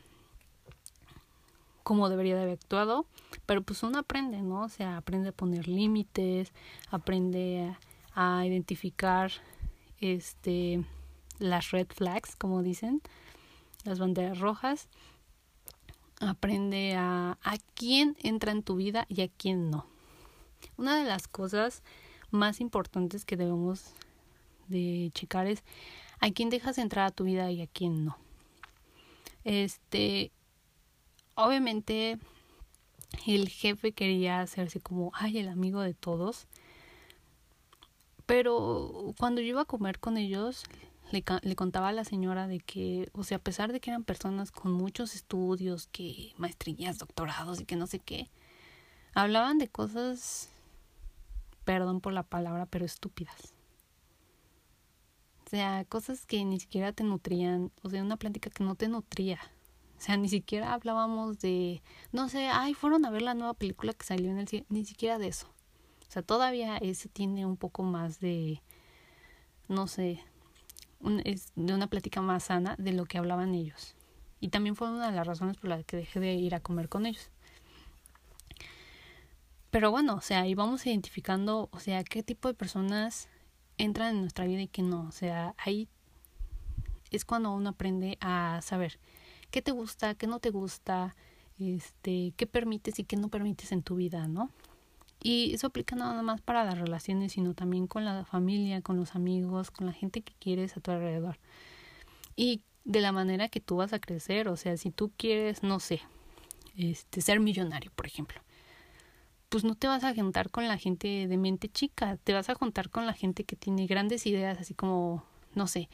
como debería de haber actuado, pero pues uno aprende, ¿no? O sea, aprende a poner límites, aprende a, a identificar este las red flags, como dicen, las banderas rojas. Aprende a, a quién entra en tu vida y a quién no. Una de las cosas más importantes que debemos de checar es a quién dejas entrar a tu vida y a quién no. Este, obviamente el jefe quería hacerse como, ay, el amigo de todos. Pero cuando yo iba a comer con ellos, le, le, contaba a la señora de que, o sea, a pesar de que eran personas con muchos estudios, que maestrías, doctorados y que no sé qué, hablaban de cosas, perdón por la palabra, pero estúpidas. O sea, cosas que ni siquiera te nutrían, o sea, una plática que no te nutría. O sea, ni siquiera hablábamos de, no sé, ay, fueron a ver la nueva película que salió en el cine, ni siquiera de eso. O sea, todavía ese tiene un poco más de, no sé, es de una plática más sana de lo que hablaban ellos. Y también fue una de las razones por las que dejé de ir a comer con ellos. Pero bueno, o sea, íbamos identificando, o sea, qué tipo de personas entran en nuestra vida y qué no. O sea, ahí es cuando uno aprende a saber qué te gusta, qué no te gusta, este, qué permites y qué no permites en tu vida, ¿no? Y eso aplica nada más para las relaciones, sino también con la familia, con los amigos, con la gente que quieres a tu alrededor. Y de la manera que tú vas a crecer, o sea, si tú quieres, no sé, este, ser millonario, por ejemplo, pues no te vas a juntar con la gente de mente chica, te vas a juntar con la gente que tiene grandes ideas, así como, no sé,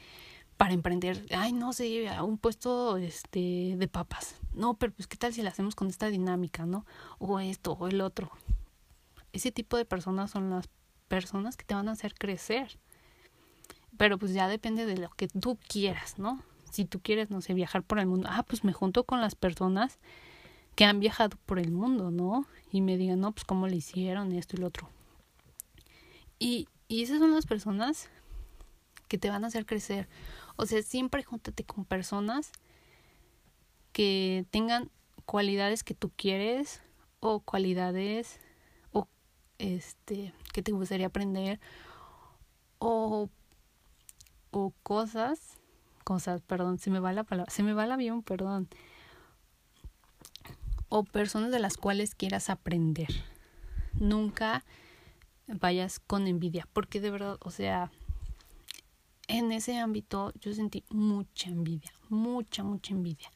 para emprender, ay, no sé, a un puesto este de papas. No, pero pues qué tal si lo hacemos con esta dinámica, ¿no? O esto o el otro. Ese tipo de personas son las personas que te van a hacer crecer. Pero pues ya depende de lo que tú quieras, ¿no? Si tú quieres, no sé, viajar por el mundo, ah, pues me junto con las personas que han viajado por el mundo, ¿no? Y me digan, no, pues cómo le hicieron esto y lo otro. Y, y esas son las personas que te van a hacer crecer. O sea, siempre júntate con personas que tengan cualidades que tú quieres o cualidades o este que te gustaría aprender o o cosas cosas, perdón, se me va la palabra, se me va el avión, perdón. O personas de las cuales quieras aprender. Nunca vayas con envidia, porque de verdad, o sea, en ese ámbito yo sentí mucha envidia, mucha, mucha envidia.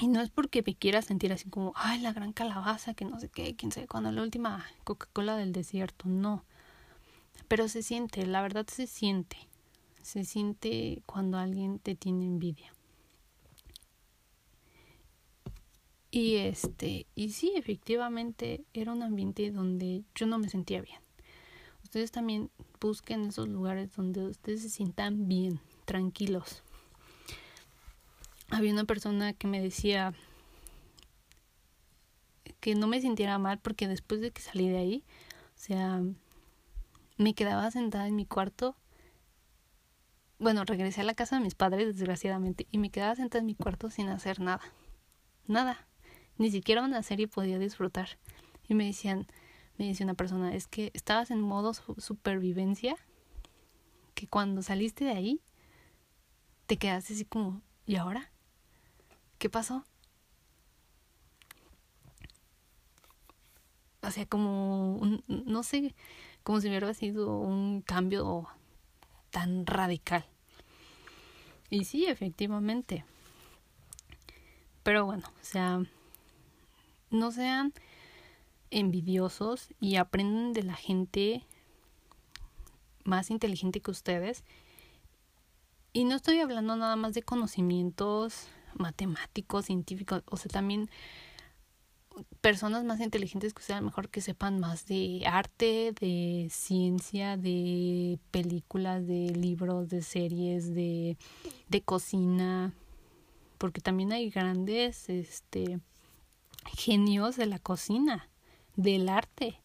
Y no es porque me quiera sentir así como, ay, la gran calabaza, que no sé qué, quién sabe cuando la última Coca-Cola del desierto, no. Pero se siente, la verdad se siente. Se siente cuando alguien te tiene envidia. Y este, y sí, efectivamente era un ambiente donde yo no me sentía bien. Ustedes también busquen esos lugares donde ustedes se sientan bien, tranquilos. Había una persona que me decía que no me sintiera mal porque después de que salí de ahí, o sea, me quedaba sentada en mi cuarto. Bueno, regresé a la casa de mis padres, desgraciadamente, y me quedaba sentada en mi cuarto sin hacer nada. Nada. Ni siquiera una serie podía disfrutar. Y me decían, me dice una persona, es que estabas en modo supervivencia, que cuando saliste de ahí, te quedaste así como, ¿y ahora? ¿Qué pasó? o sea, como, no sé, como si hubiera sido un cambio tan radical. Y sí, efectivamente. Pero bueno, o sea, no sean envidiosos y aprendan de la gente más inteligente que ustedes. Y no estoy hablando nada más de conocimientos matemáticos, científicos, o sea, también personas más inteligentes que ustedes, mejor que sepan más de arte, de ciencia, de películas, de libros, de series, de, de cocina, porque también hay grandes este genios de la cocina, del arte,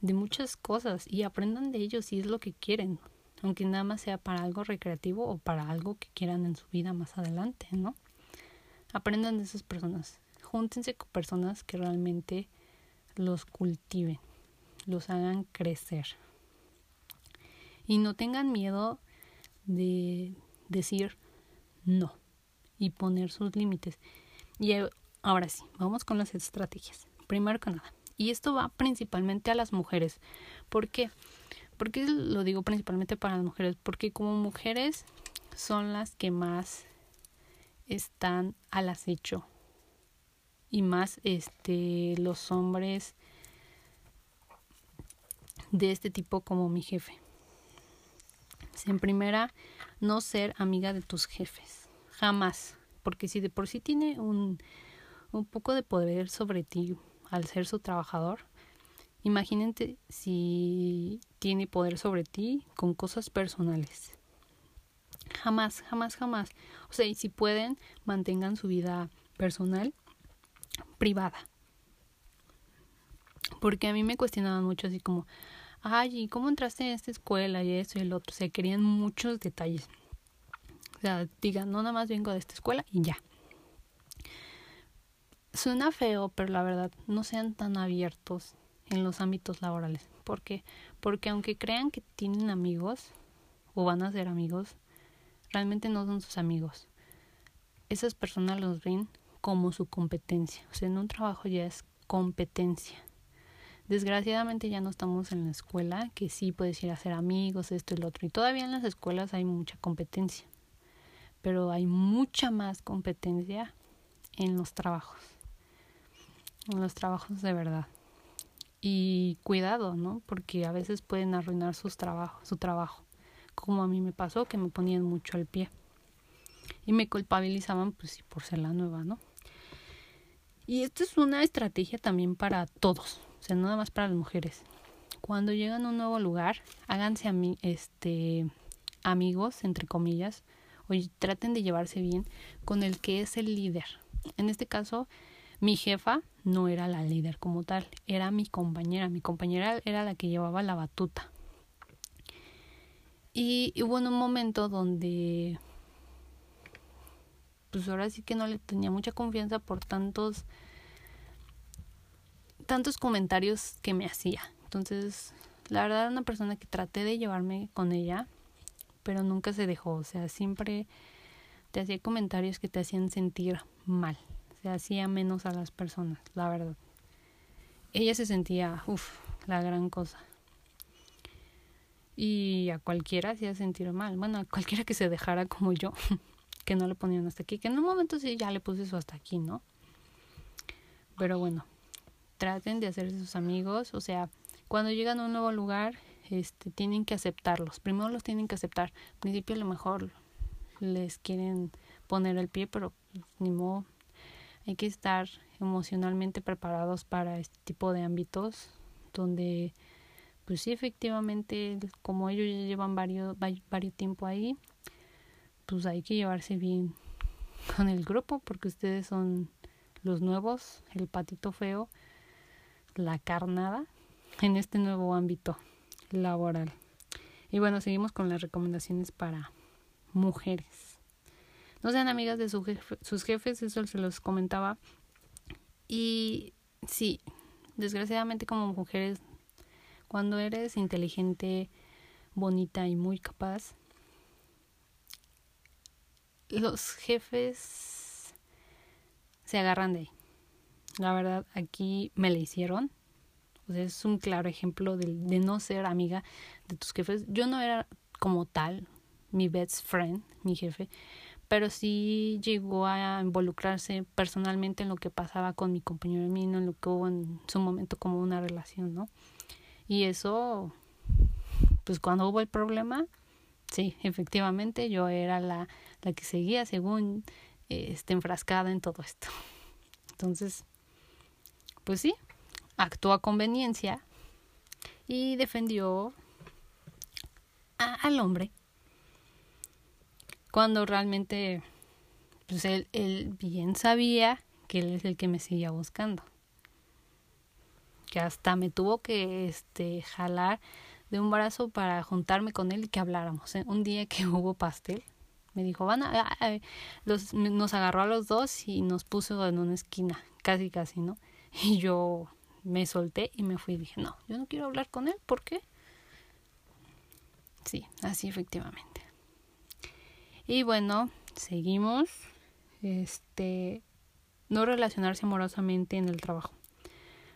de muchas cosas y aprendan de ellos si es lo que quieren, aunque nada más sea para algo recreativo o para algo que quieran en su vida más adelante, ¿no? Aprendan de esas personas. Júntense con personas que realmente los cultiven, los hagan crecer. Y no tengan miedo de decir no y poner sus límites. Y ahora sí, vamos con las estrategias. Primero que nada, y esto va principalmente a las mujeres. ¿Por qué? ¿Por qué lo digo principalmente para las mujeres? Porque como mujeres son las que más están al acecho y más este los hombres de este tipo como mi jefe. En primera, no ser amiga de tus jefes. Jamás. Porque si de por sí tiene un, un poco de poder sobre ti al ser su trabajador, imagínate si tiene poder sobre ti con cosas personales. Jamás, jamás, jamás. O sea, y si pueden, mantengan su vida personal privada. Porque a mí me cuestionaban mucho así como, ay, ¿y cómo entraste en esta escuela y eso y el otro? Se querían muchos detalles. O sea, digan, no nada más vengo de esta escuela y ya. Suena feo, pero la verdad, no sean tan abiertos en los ámbitos laborales. ¿Por qué? Porque aunque crean que tienen amigos o van a ser amigos, realmente no son sus amigos. Esas personas los ven como su competencia. O sea, en un trabajo ya es competencia. Desgraciadamente ya no estamos en la escuela, que sí puedes ir a hacer amigos, esto y lo otro. Y todavía en las escuelas hay mucha competencia. Pero hay mucha más competencia en los trabajos. Los trabajos de verdad. Y cuidado, ¿no? Porque a veces pueden arruinar sus trabajos, su trabajo. Como a mí me pasó, que me ponían mucho al pie. Y me culpabilizaban, pues, por ser la nueva, ¿no? Y esto es una estrategia también para todos, o sea, nada más para las mujeres. Cuando llegan a un nuevo lugar, háganse a mí, este, amigos, entre comillas, o traten de llevarse bien con el que es el líder. En este caso, mi jefa no era la líder como tal, era mi compañera. Mi compañera era la que llevaba la batuta. Y hubo un momento donde pues ahora sí que no le tenía mucha confianza por tantos tantos comentarios que me hacía. Entonces, la verdad era una persona que traté de llevarme con ella, pero nunca se dejó, o sea, siempre te hacía comentarios que te hacían sentir mal, se hacía menos a las personas, la verdad. Ella se sentía, uff, la gran cosa. Y a cualquiera hacía sentir mal, bueno, a cualquiera que se dejara como yo. que no le ponían hasta aquí, que en un momento sí ya le puse eso hasta aquí, ¿no? Pero bueno, traten de hacerse sus amigos, o sea, cuando llegan a un nuevo lugar, este, tienen que aceptarlos. Primero los tienen que aceptar. Al principio a lo mejor les quieren poner el pie, pero ni modo. Hay que estar emocionalmente preparados para este tipo de ámbitos donde, pues sí, efectivamente, como ellos ya llevan varios, varios tiempo ahí, pues hay que llevarse bien con el grupo porque ustedes son los nuevos, el patito feo, la carnada en este nuevo ámbito laboral. Y bueno, seguimos con las recomendaciones para mujeres. No sean amigas de sus jefes, eso se los comentaba. Y sí, desgraciadamente como mujeres, cuando eres inteligente, bonita y muy capaz, los jefes se agarran de ahí. La verdad, aquí me le hicieron. O es un claro ejemplo de, de no ser amiga de tus jefes. Yo no era como tal mi best friend, mi jefe, pero sí llegó a involucrarse personalmente en lo que pasaba con mi compañero mí, en lo que hubo en su momento como una relación, ¿no? Y eso, pues cuando hubo el problema, sí, efectivamente yo era la, la que seguía según este, enfrascada en todo esto. Entonces, pues sí, actuó a conveniencia y defendió al hombre cuando realmente pues él, él bien sabía que él es el que me seguía buscando que hasta me tuvo que este jalar de un brazo para juntarme con él y que habláramos. ¿eh? Un día que hubo pastel, me dijo, van a, los, nos agarró a los dos y nos puso en una esquina, casi casi, ¿no? Y yo me solté y me fui y dije, no, yo no quiero hablar con él, ¿por qué? Sí, así efectivamente. Y bueno, seguimos. Este, no relacionarse amorosamente en el trabajo.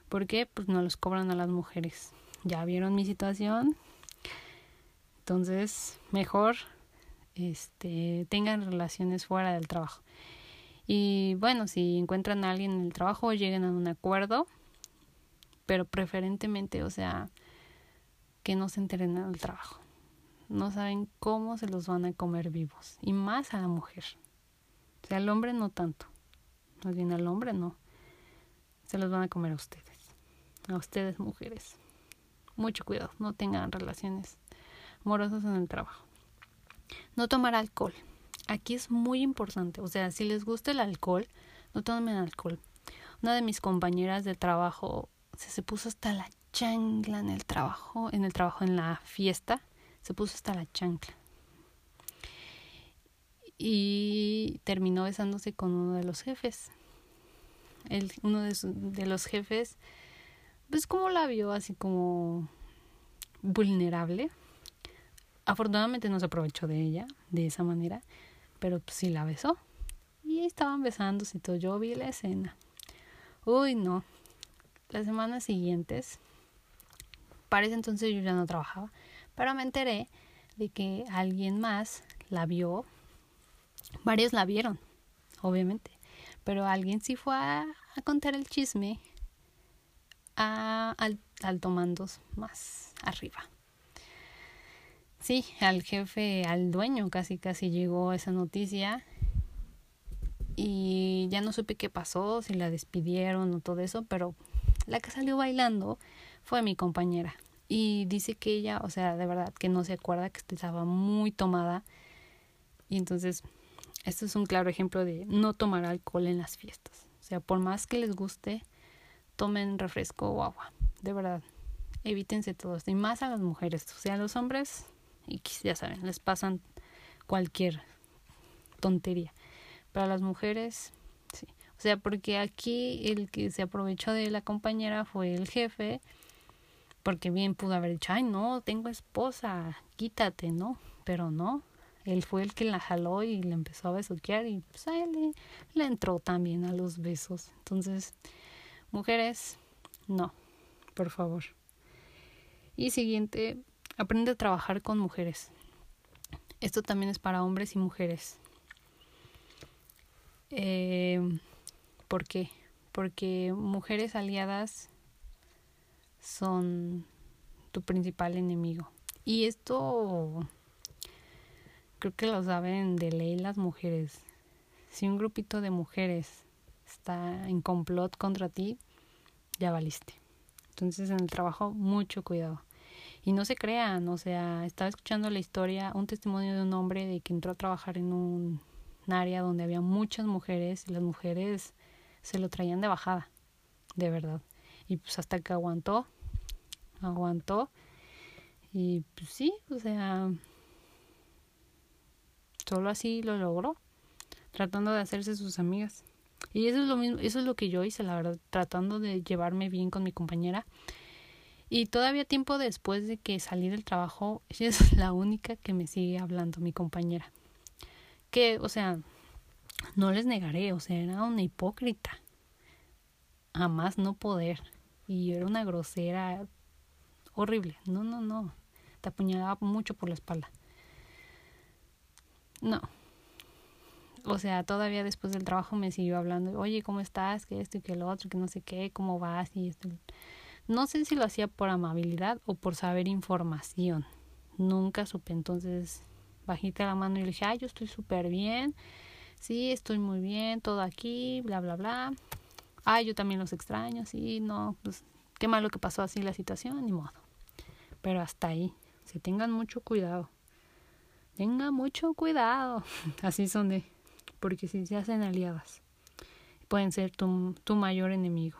¿Por qué? Pues no los cobran a las mujeres. Ya vieron mi situación. Entonces, mejor este, tengan relaciones fuera del trabajo. Y bueno, si encuentran a alguien en el trabajo, lleguen a un acuerdo, pero preferentemente, o sea, que no se enteren en el trabajo. No saben cómo se los van a comer vivos. Y más a la mujer. O sea, al hombre no tanto. Más bien al hombre no. Se los van a comer a ustedes. A ustedes mujeres. Mucho cuidado. No tengan relaciones amorosas en el trabajo. No tomar alcohol. Aquí es muy importante. O sea, si les gusta el alcohol, no tomen alcohol. Una de mis compañeras de trabajo se, se puso hasta la chancla en el trabajo, en el trabajo, en la fiesta, se puso hasta la chancla. Y terminó besándose con uno de los jefes. El, uno de, los jefes, pues como la vio así como vulnerable afortunadamente no se aprovechó de ella de esa manera, pero pues sí la besó. Y estaban besándose y todo. Yo vi la escena. Uy, no. Las semanas siguientes, para ese entonces yo ya no trabajaba, pero me enteré de que alguien más la vio. Varios la vieron, obviamente, pero alguien sí fue a, contar el chisme a, al, al tomandos más arriba. Sí, al jefe, al dueño casi casi llegó esa noticia y ya no supe qué pasó, si la despidieron o todo eso, pero la que salió bailando fue mi compañera y dice que ella, o sea, de verdad que no se acuerda que estaba muy tomada y entonces esto es un claro ejemplo de no tomar alcohol en las fiestas. O sea, por más que les guste, tomen refresco o agua, de verdad. Evítense todo esto y más a las mujeres, o sea, a los hombres y ya saben, les pasan cualquier tontería. Para las mujeres, sí. O sea, porque aquí el que se aprovechó de la compañera fue el jefe, porque bien pudo haber dicho, ay, no, tengo esposa, quítate, ¿no? Pero no, él fue el que la jaló y le empezó a besuquear y pues a él le, le entró también a los besos. Entonces, mujeres, no, por favor. Y siguiente, Aprende a trabajar con mujeres. Esto también es para hombres y mujeres. Eh, ¿Por qué? Porque mujeres aliadas son tu principal enemigo. Y esto creo que lo saben de ley las mujeres. Si un grupito de mujeres está en complot contra ti, ya valiste. Entonces en el trabajo mucho cuidado. Y no se crean, o sea, estaba escuchando la historia, un testimonio de un hombre de que entró a trabajar en un, área donde había muchas mujeres y las mujeres se lo traían de bajada, de verdad. Y pues hasta que aguantó, aguantó. Y pues sí, o sea, solo así lo logró, tratando de hacerse sus amigas. Y eso es lo mismo, eso es lo que yo hice, la verdad, tratando de llevarme bien con mi compañera y todavía tiempo después de que salí del trabajo, ella es la única que me sigue hablando, mi compañera. Que, o sea, no les negaré, o sea, era una hipócrita. Jamás no poder. Y era una grosera horrible. No, no, no. Te apuñalaba mucho por la espalda. No. O sea, todavía después del trabajo me siguió hablando, oye, ¿cómo estás? Que esto y que lo otro, que no sé qué, cómo vas y esto. No sé si lo hacía por amabilidad o por saber información. Nunca supe. Entonces, bajita la mano y le dije, ay, yo estoy súper bien. Sí, estoy muy bien, todo aquí, bla, bla, bla. Ay, yo también los extraño, sí, no, pues qué malo que pasó así la situación, ni modo. Pero hasta ahí, se tengan mucho cuidado. Tenga mucho cuidado. Así son de, porque si se hacen aliadas, pueden ser tu, tu mayor enemigo.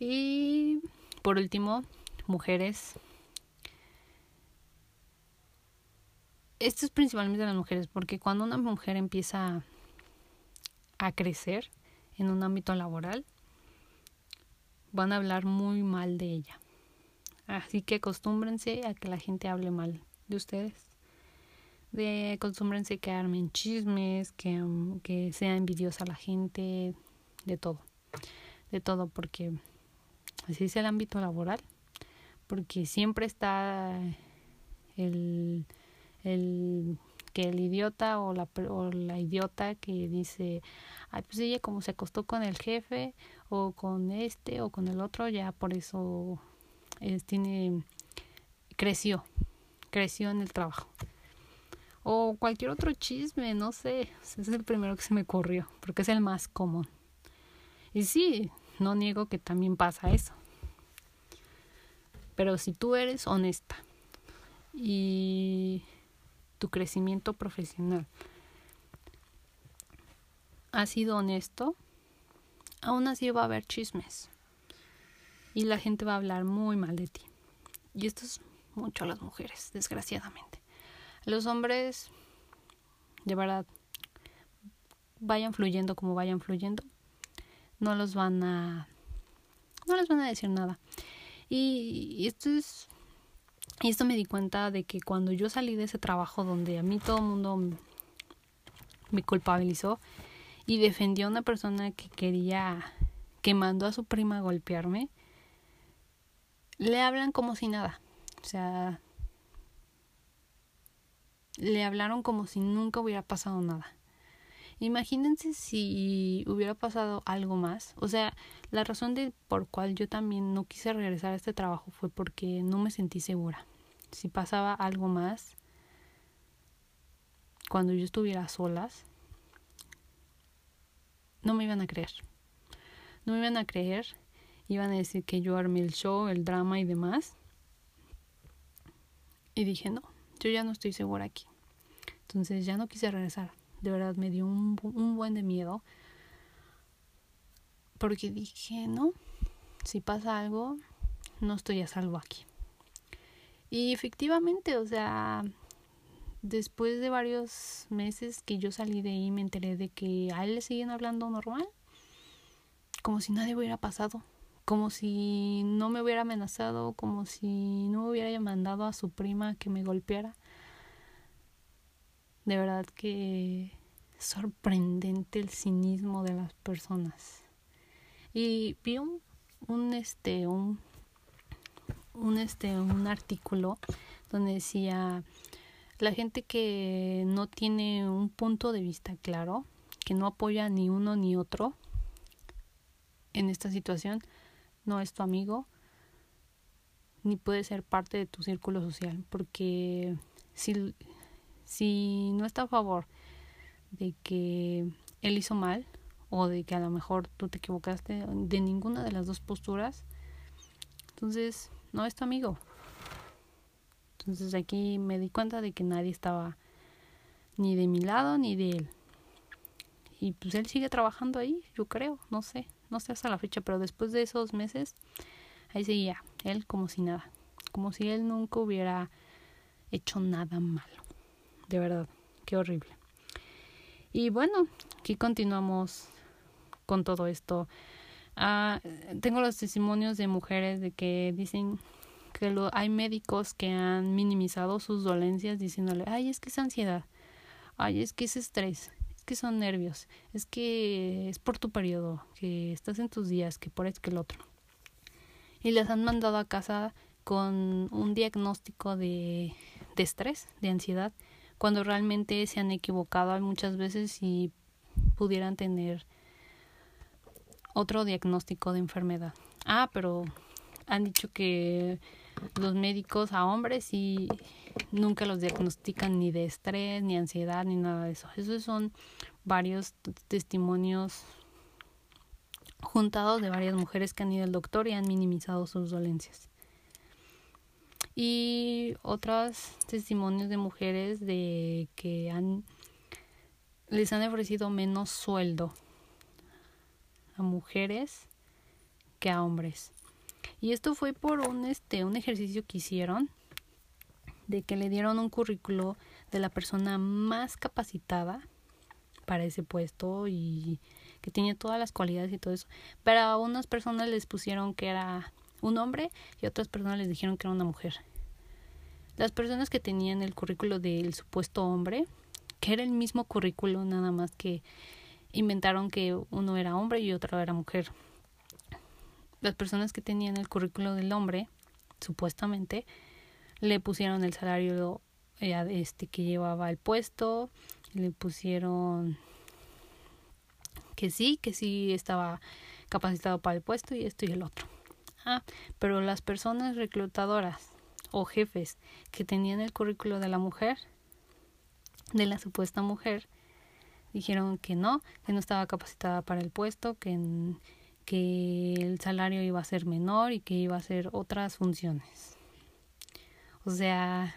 Y por último, mujeres. Esto es principalmente las mujeres, porque cuando una mujer empieza a crecer en un ámbito laboral, van a hablar muy mal de ella. Así que acostúmbrense a que la gente hable mal de ustedes. De acostúmbrense que armen chismes, que, que sea envidiosa la gente, de todo. De todo, porque así es el ámbito laboral. Porque siempre está el, el que el idiota o la, o la idiota que dice, ay, pues ella como se acostó con el jefe o con este o con el otro, ya por eso es, tiene, creció, creció en el trabajo. O cualquier otro chisme, no sé, es el primero que se me ocurrió, porque es el más común. Y sí, no niego que también pasa eso. Pero si tú eres honesta y tu crecimiento profesional ha sido honesto, aún así va a haber chismes. Y la gente va a hablar muy mal de ti. Y esto es mucho a las mujeres, desgraciadamente. Los hombres, de verdad, vayan fluyendo como vayan fluyendo, no los van a no les van a decir nada. Y, y esto es y esto me di cuenta de que cuando yo salí de ese trabajo donde a mí todo el mundo me culpabilizó y defendió a una persona que quería, que mandó a su prima a golpearme, le hablan como si nada. O sea, le hablaron como si nunca hubiera pasado nada. Imagínense si hubiera pasado algo más. O sea, la razón de por cual yo también no quise regresar a este trabajo fue porque no me sentí segura. Si pasaba algo más, cuando yo estuviera a solas, no me iban a creer. No me iban a creer. Iban a decir que yo armé el show, el drama y demás. Y dije, no, yo ya no estoy segura aquí. Entonces ya no quise regresar de verdad me dio un, buen de miedo. Porque dije, no, si pasa algo, no estoy a salvo aquí. Y efectivamente, o sea, después de varios meses que yo salí de ahí, me enteré de que a él le siguen hablando normal. Como si nadie hubiera pasado. Como si no me hubiera amenazado. Como si no me hubiera mandado a su prima que me golpeara de verdad que sorprendente el cinismo de las personas. Y vi un, un este un, un este un artículo donde decía la gente que no tiene un punto de vista claro, que no apoya ni uno ni otro en esta situación, no es tu amigo ni puede ser parte de tu círculo social, porque si si no está a favor de que él hizo mal o de que a lo mejor tú te equivocaste de ninguna de las dos posturas, entonces no es tu amigo. Entonces aquí me di cuenta de que nadie estaba ni de mi lado ni de él. Y pues él sigue trabajando ahí, yo creo, no sé, no sé hasta la fecha, pero después de esos meses, ahí seguía, él como si nada, como si él nunca hubiera hecho nada malo de verdad, qué horrible. Y bueno, aquí continuamos con todo esto. Ah, tengo los testimonios de mujeres de que dicen que hay médicos que han minimizado sus dolencias diciéndole, ay, es que es ansiedad, ay, es que es estrés, es que son nervios, es que es por tu periodo, que estás en tus días, que por esto que el otro. y les han mandado a casa con un diagnóstico de estrés, de ansiedad, cuando realmente se han equivocado muchas veces y pudieran tener otro diagnóstico de enfermedad. Ah, pero han dicho que los médicos a hombres y nunca los diagnostican ni de estrés, ni ansiedad, ni nada de eso. Esos son varios testimonios juntados de varias mujeres que han ido al doctor y han minimizado sus dolencias. Y otros testimonios de mujeres de que han les han ofrecido menos sueldo a mujeres que a hombres. Y esto fue por un este un ejercicio que hicieron de que le dieron un currículo de la persona más capacitada para ese puesto y que tenía todas las cualidades y todo eso. Pero a unas personas les pusieron que era un hombre y a otras personas les dijeron que era una mujer. Las personas que tenían el currículo del supuesto hombre, que era el mismo currículo, nada más que inventaron que uno era hombre y otro era mujer. Las personas que tenían el currículo del hombre, supuestamente, le pusieron el salario eh, este que llevaba el puesto, le pusieron que sí, que sí estaba capacitado para el puesto y esto y el otro. Ah, pero las personas reclutadoras o jefes que tenían el currículo de la mujer, de la supuesta mujer, dijeron que no, que no estaba capacitada para el puesto, que, que el salario iba a ser menor y que iba a hacer otras funciones. O sea,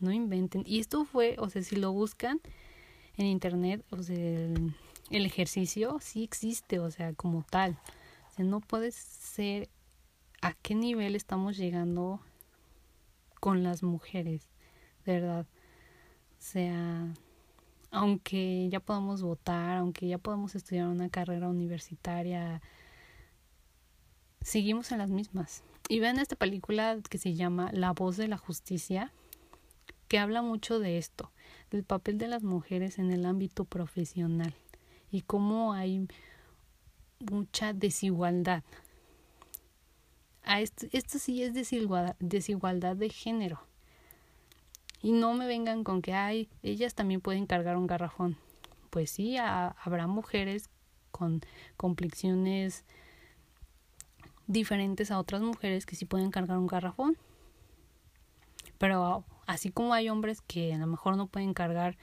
no inventen. Y esto fue, o sea, si lo buscan en internet, o sea, el, el ejercicio sí existe, o sea, como tal. O sea, no puede ser a qué nivel estamos llegando con las mujeres, de verdad. O sea, aunque ya podamos votar, aunque ya podamos estudiar una carrera universitaria, seguimos en las mismas. Y vean esta película que se llama La voz de la justicia, que habla mucho de esto, del papel de las mujeres en el ámbito profesional y cómo hay mucha desigualdad. Esto, esto sí es desigualdad, desigualdad de género. Y no me vengan con que, ay, ellas también pueden cargar un garrafón. Pues sí, habrá mujeres con complexiones diferentes a otras mujeres que sí pueden cargar un garrafón. Pero así como hay hombres que a lo mejor no pueden cargar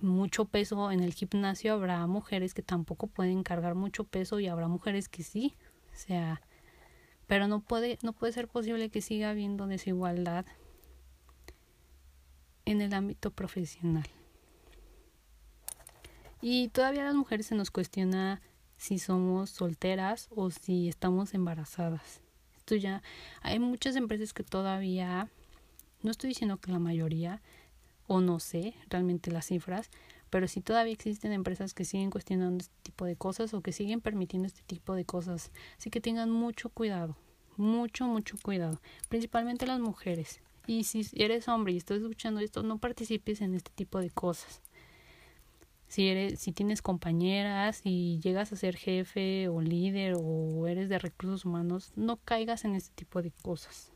mucho peso en el gimnasio, habrá mujeres que tampoco pueden cargar mucho peso y habrá mujeres que sí. O sea, pero no puede no puede ser posible que siga habiendo desigualdad en el ámbito profesional. Y todavía las mujeres se nos cuestiona si somos solteras o si estamos embarazadas. Esto ya hay muchas empresas que todavía no estoy diciendo que la mayoría o no sé realmente las cifras, pero sí todavía existen empresas que siguen cuestionando este tipo de cosas o que siguen permitiendo este tipo de cosas. Así que tengan mucho cuidado, mucho, mucho cuidado, principalmente las mujeres. Y si eres hombre y estás escuchando esto, no participes en este tipo de cosas si eres si tienes compañeras y llegas a ser jefe o líder o eres de recursos humanos no caigas en este tipo de cosas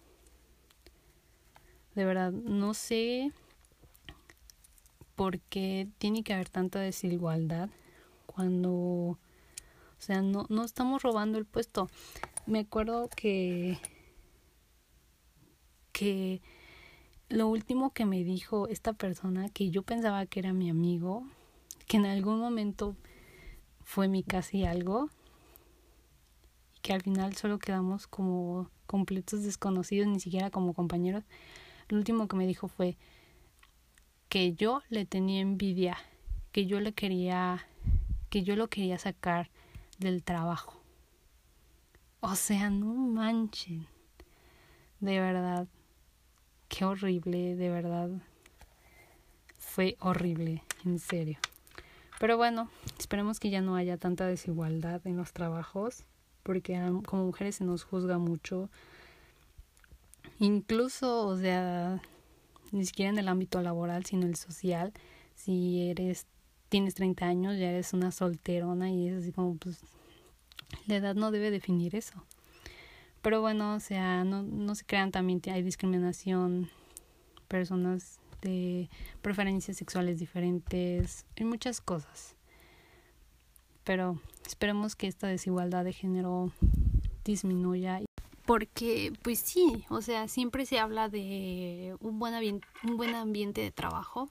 de verdad no sé por qué tiene que haber tanta desigualdad cuando o sea no no estamos robando el puesto me acuerdo que que lo último que me dijo esta persona que yo pensaba que era mi amigo que en algún momento fue mi casi algo y que al final solo quedamos como completos desconocidos, ni siquiera como compañeros. Lo último que me dijo fue que yo le tenía envidia, que yo le quería, que yo lo quería sacar del trabajo. O sea, no manchen. De verdad. Qué horrible, de verdad. Fue horrible, en serio. Pero bueno, esperemos que ya no haya tanta desigualdad en los trabajos, porque como mujeres se nos juzga mucho. Incluso, o sea, ni siquiera en el ámbito laboral, sino el social. Si eres, tienes 30 años, ya eres una solterona y es así como, pues, la edad no debe definir eso. Pero bueno, o sea, no, no se crean también, hay discriminación, personas de preferencias sexuales diferentes, y muchas cosas. Pero esperemos que esta desigualdad de género disminuya. Porque, pues sí, o sea, siempre se habla de un buen, un buen ambiente de trabajo.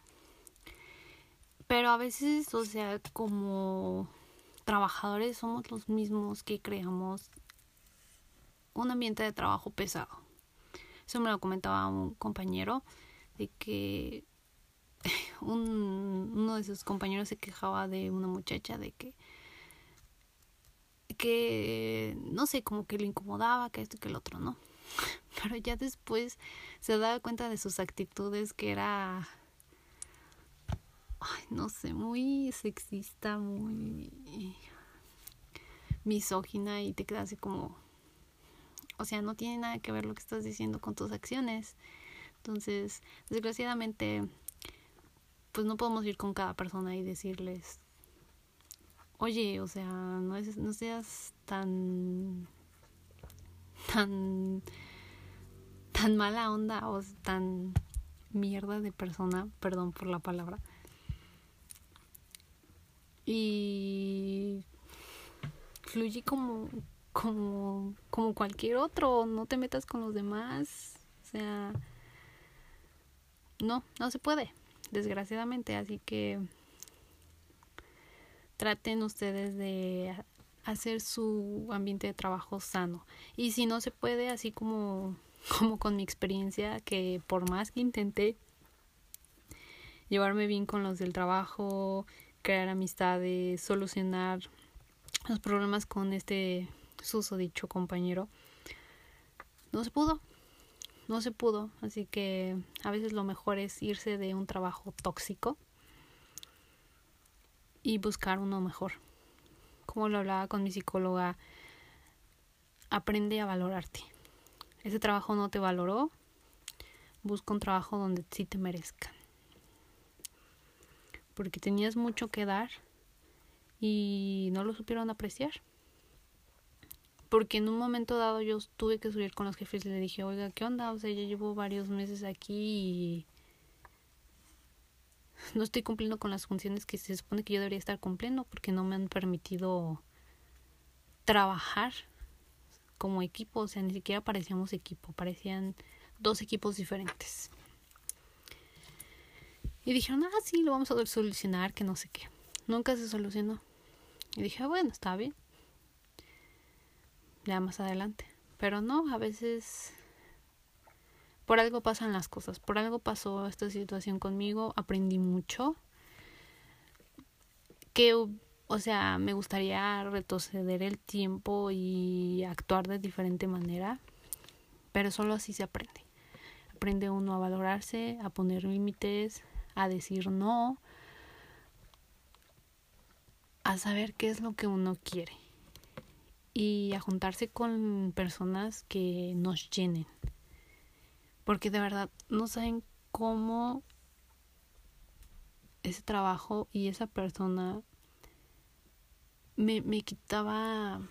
Pero a veces, o sea, como trabajadores somos los mismos que creamos un ambiente de trabajo pesado. Eso me lo comentaba un compañero de que un, uno de sus compañeros se quejaba de una muchacha de que que no sé, como que le incomodaba, que esto y que el otro, ¿no? Pero ya después se daba cuenta de sus actitudes que era ay, no sé, muy sexista, muy misógina y te quedas así como o sea, no tiene nada que ver lo que estás diciendo con tus acciones. Entonces, desgraciadamente, pues no podemos ir con cada persona y decirles, oye, o sea, no, seas tan, tan, tan mala onda o tan mierda de persona, perdón por la palabra. Y fluye como como, como cualquier otro, no te metas con los demás, o sea, no, no se puede, desgraciadamente, así que traten ustedes de hacer su ambiente de trabajo sano. Y si no se puede, así como, como con mi experiencia, que por más que intenté llevarme bien con los del trabajo, crear amistades, solucionar los problemas con este suso dicho compañero, no se pudo, no se pudo, así que a veces lo mejor es irse de un trabajo tóxico y buscar uno mejor. Como lo hablaba con mi psicóloga, aprende a valorarte. Ese trabajo no te valoró, busca un trabajo donde sí te merezcan. Porque tenías mucho que dar y no lo supieron apreciar porque en un momento dado yo tuve que subir con los jefes y le dije, oiga, ¿qué onda? O sea, ya llevo varios meses aquí y no estoy cumpliendo con las funciones que se supone que yo debería estar cumpliendo porque no me han permitido trabajar como equipo, o sea, ni siquiera parecíamos equipo, parecían dos equipos diferentes. Y dijeron, ah, sí, lo vamos a solucionar, que no sé qué. Nunca se solucionó. Y dije, bueno, está bien ya más adelante. Pero no, a veces por algo pasan las cosas, por algo pasó esta situación conmigo, aprendí mucho. Que, o sea, me gustaría retroceder el tiempo y actuar de diferente manera, pero solo así se aprende. Aprende uno a valorarse, a poner límites, a decir no, a saber qué es lo que uno quiere y a juntarse con personas que nos llenen. Porque de verdad no saben cómo ese trabajo y esa persona me, me quitaba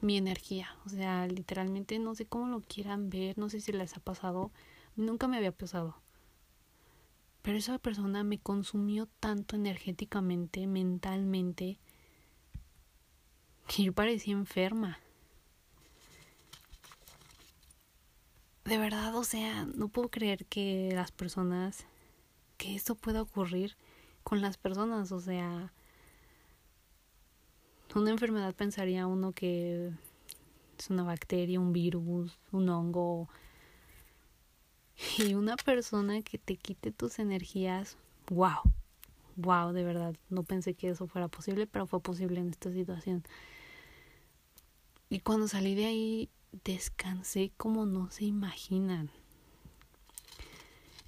mi energía. O sea, literalmente no sé cómo lo quieran ver, no sé si les ha pasado. Nunca me había pasado. Pero esa persona me consumió tanto energéticamente, mentalmente, que yo parecía enferma. De verdad, o sea, no puedo creer que las personas, que esto pueda ocurrir con las personas, o sea, una enfermedad pensaría uno que es una bacteria, un virus, un hongo. Y una persona que te quite tus energías, wow, wow, de verdad, no pensé que eso fuera posible, pero fue posible en esta situación. Y cuando salí de ahí, descansé como no se imaginan.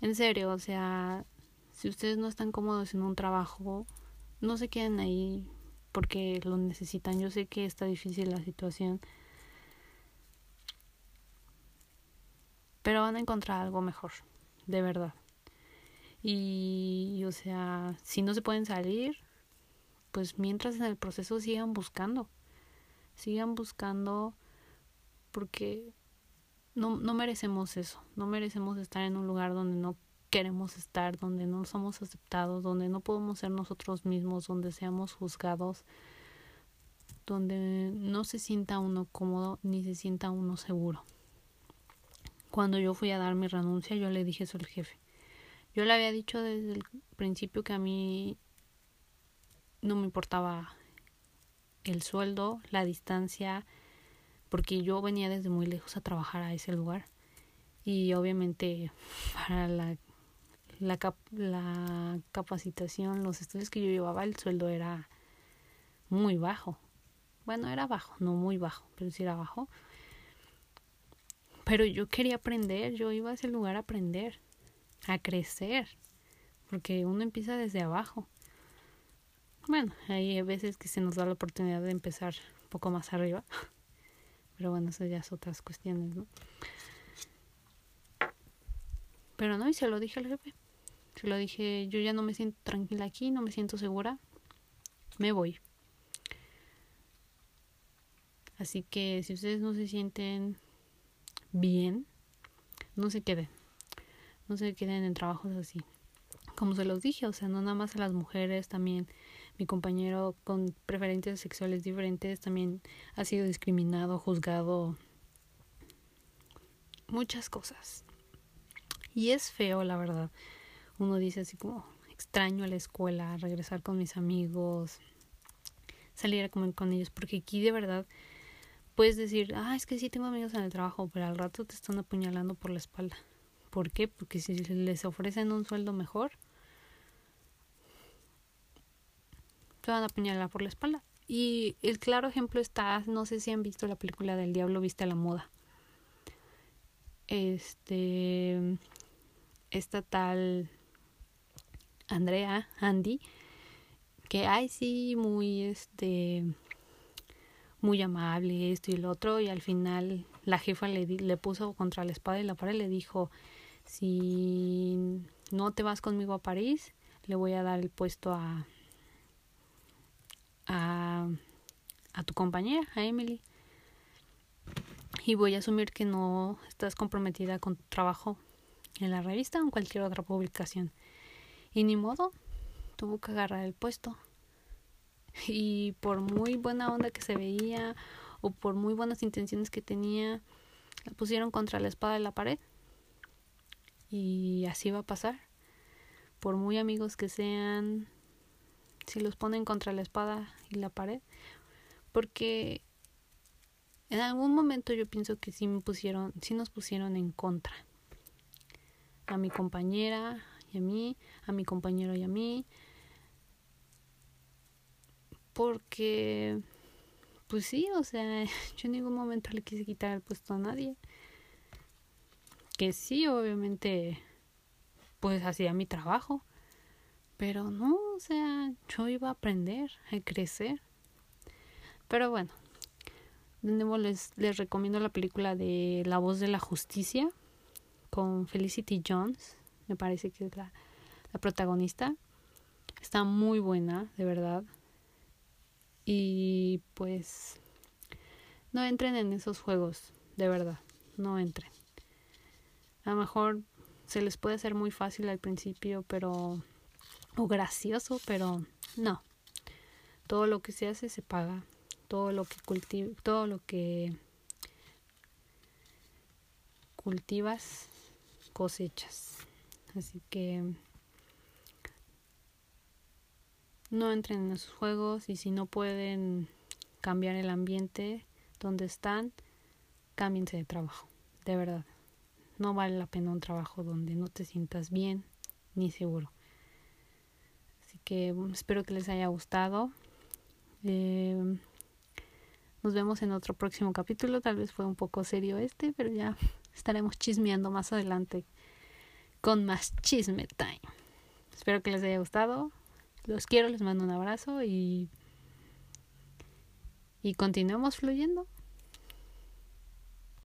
En serio, o sea, si ustedes no están cómodos en un trabajo, no se queden ahí porque lo necesitan. Yo sé que está difícil la situación. Pero van a encontrar algo mejor, de verdad. Y, o sea, si no se pueden salir, pues mientras en el proceso sigan buscando sigan buscando porque no, no merecemos eso, no merecemos estar en un lugar donde no queremos estar, donde no somos aceptados, donde no podemos ser nosotros mismos, donde seamos juzgados, donde no se sienta uno cómodo ni se sienta uno seguro. Cuando yo fui a dar mi renuncia, yo le dije eso al jefe. Yo le había dicho desde el principio que a mí no me importaba el sueldo, la distancia, porque yo venía desde muy lejos a trabajar a ese lugar. Y obviamente para la, la, cap la capacitación, los estudios que yo llevaba, el sueldo era muy bajo. Bueno, era bajo, no muy bajo, pero sí era bajo. Pero yo quería aprender, yo iba a ese lugar a aprender, a crecer, porque uno empieza desde abajo. Bueno, hay veces que se nos da la oportunidad de empezar un poco más arriba, pero bueno, eso ya es otras cuestiones, ¿no? Pero no, y se lo dije al jefe. Se lo dije, yo ya no me siento tranquila aquí, no me siento segura, me voy. Así que si ustedes no se sienten bien, no se queden. No se queden en trabajos así. Como se los dije, o sea, no nada más a las mujeres, también mi compañero con preferencias sexuales diferentes también ha sido discriminado, juzgado, muchas cosas. Y es feo, la verdad. Uno dice así como, extraño a la escuela, regresar con mis amigos, salir a comer con ellos, porque aquí de verdad puedes decir, ah, es que sí tengo amigos en el trabajo, pero al rato te están apuñalando por la espalda. ¿Por qué? Porque si les ofrecen un sueldo mejor, te van a apuñalar por la espalda. Y el claro ejemplo está, no sé si han visto la película del Diablo Viste a la Moda. Este, esta tal Andrea, Andy, que ay sí, muy este muy amable, esto y lo otro, y al final la jefa le, le puso contra la espada y la pared y le dijo, si no te vas conmigo a París, le voy a dar el puesto a, a, a tu compañera, a Emily. Y voy a asumir que no estás comprometida con tu trabajo en la revista o en cualquier otra publicación. Y ni modo, tuvo que agarrar el puesto y por muy buena onda que se veía o por muy buenas intenciones que tenía, la pusieron contra la espada de la pared. Y así va a pasar. Por muy amigos que sean, si los ponen contra la espada y la pared, porque en algún momento yo pienso que sí me pusieron, sí nos pusieron en contra. A mi compañera y a mí, a mi compañero y a mí, porque, pues sí, o sea, yo en ningún momento le quise quitar el puesto a nadie. Que sí, obviamente, pues hacía mi trabajo. Pero no, o sea, yo iba a aprender, a crecer. Pero bueno, de nuevo les, les recomiendo la película de La voz de la justicia con Felicity Jones, me parece que es la, la protagonista. Está muy buena, de verdad. Y pues no entren en esos juegos, de verdad, no entren. A lo mejor se les puede hacer muy fácil al principio, pero o gracioso, pero no. Todo lo que se hace se paga. Todo lo que cultiva, todo lo que cultivas cosechas. Así que no entren en esos juegos y si no pueden cambiar el ambiente donde están, cámbiense de trabajo, de verdad. No vale la pena un trabajo donde no te sientas bien ni seguro. Que mm, espero que les haya gustado. Eh, nos vemos en otro próximo capítulo. Tal vez fue un poco serio este, pero ya estaremos chismeando más adelante con más chisme time. Espero que les haya gustado. Los quiero, les mando un abrazo y, y continuemos fluyendo.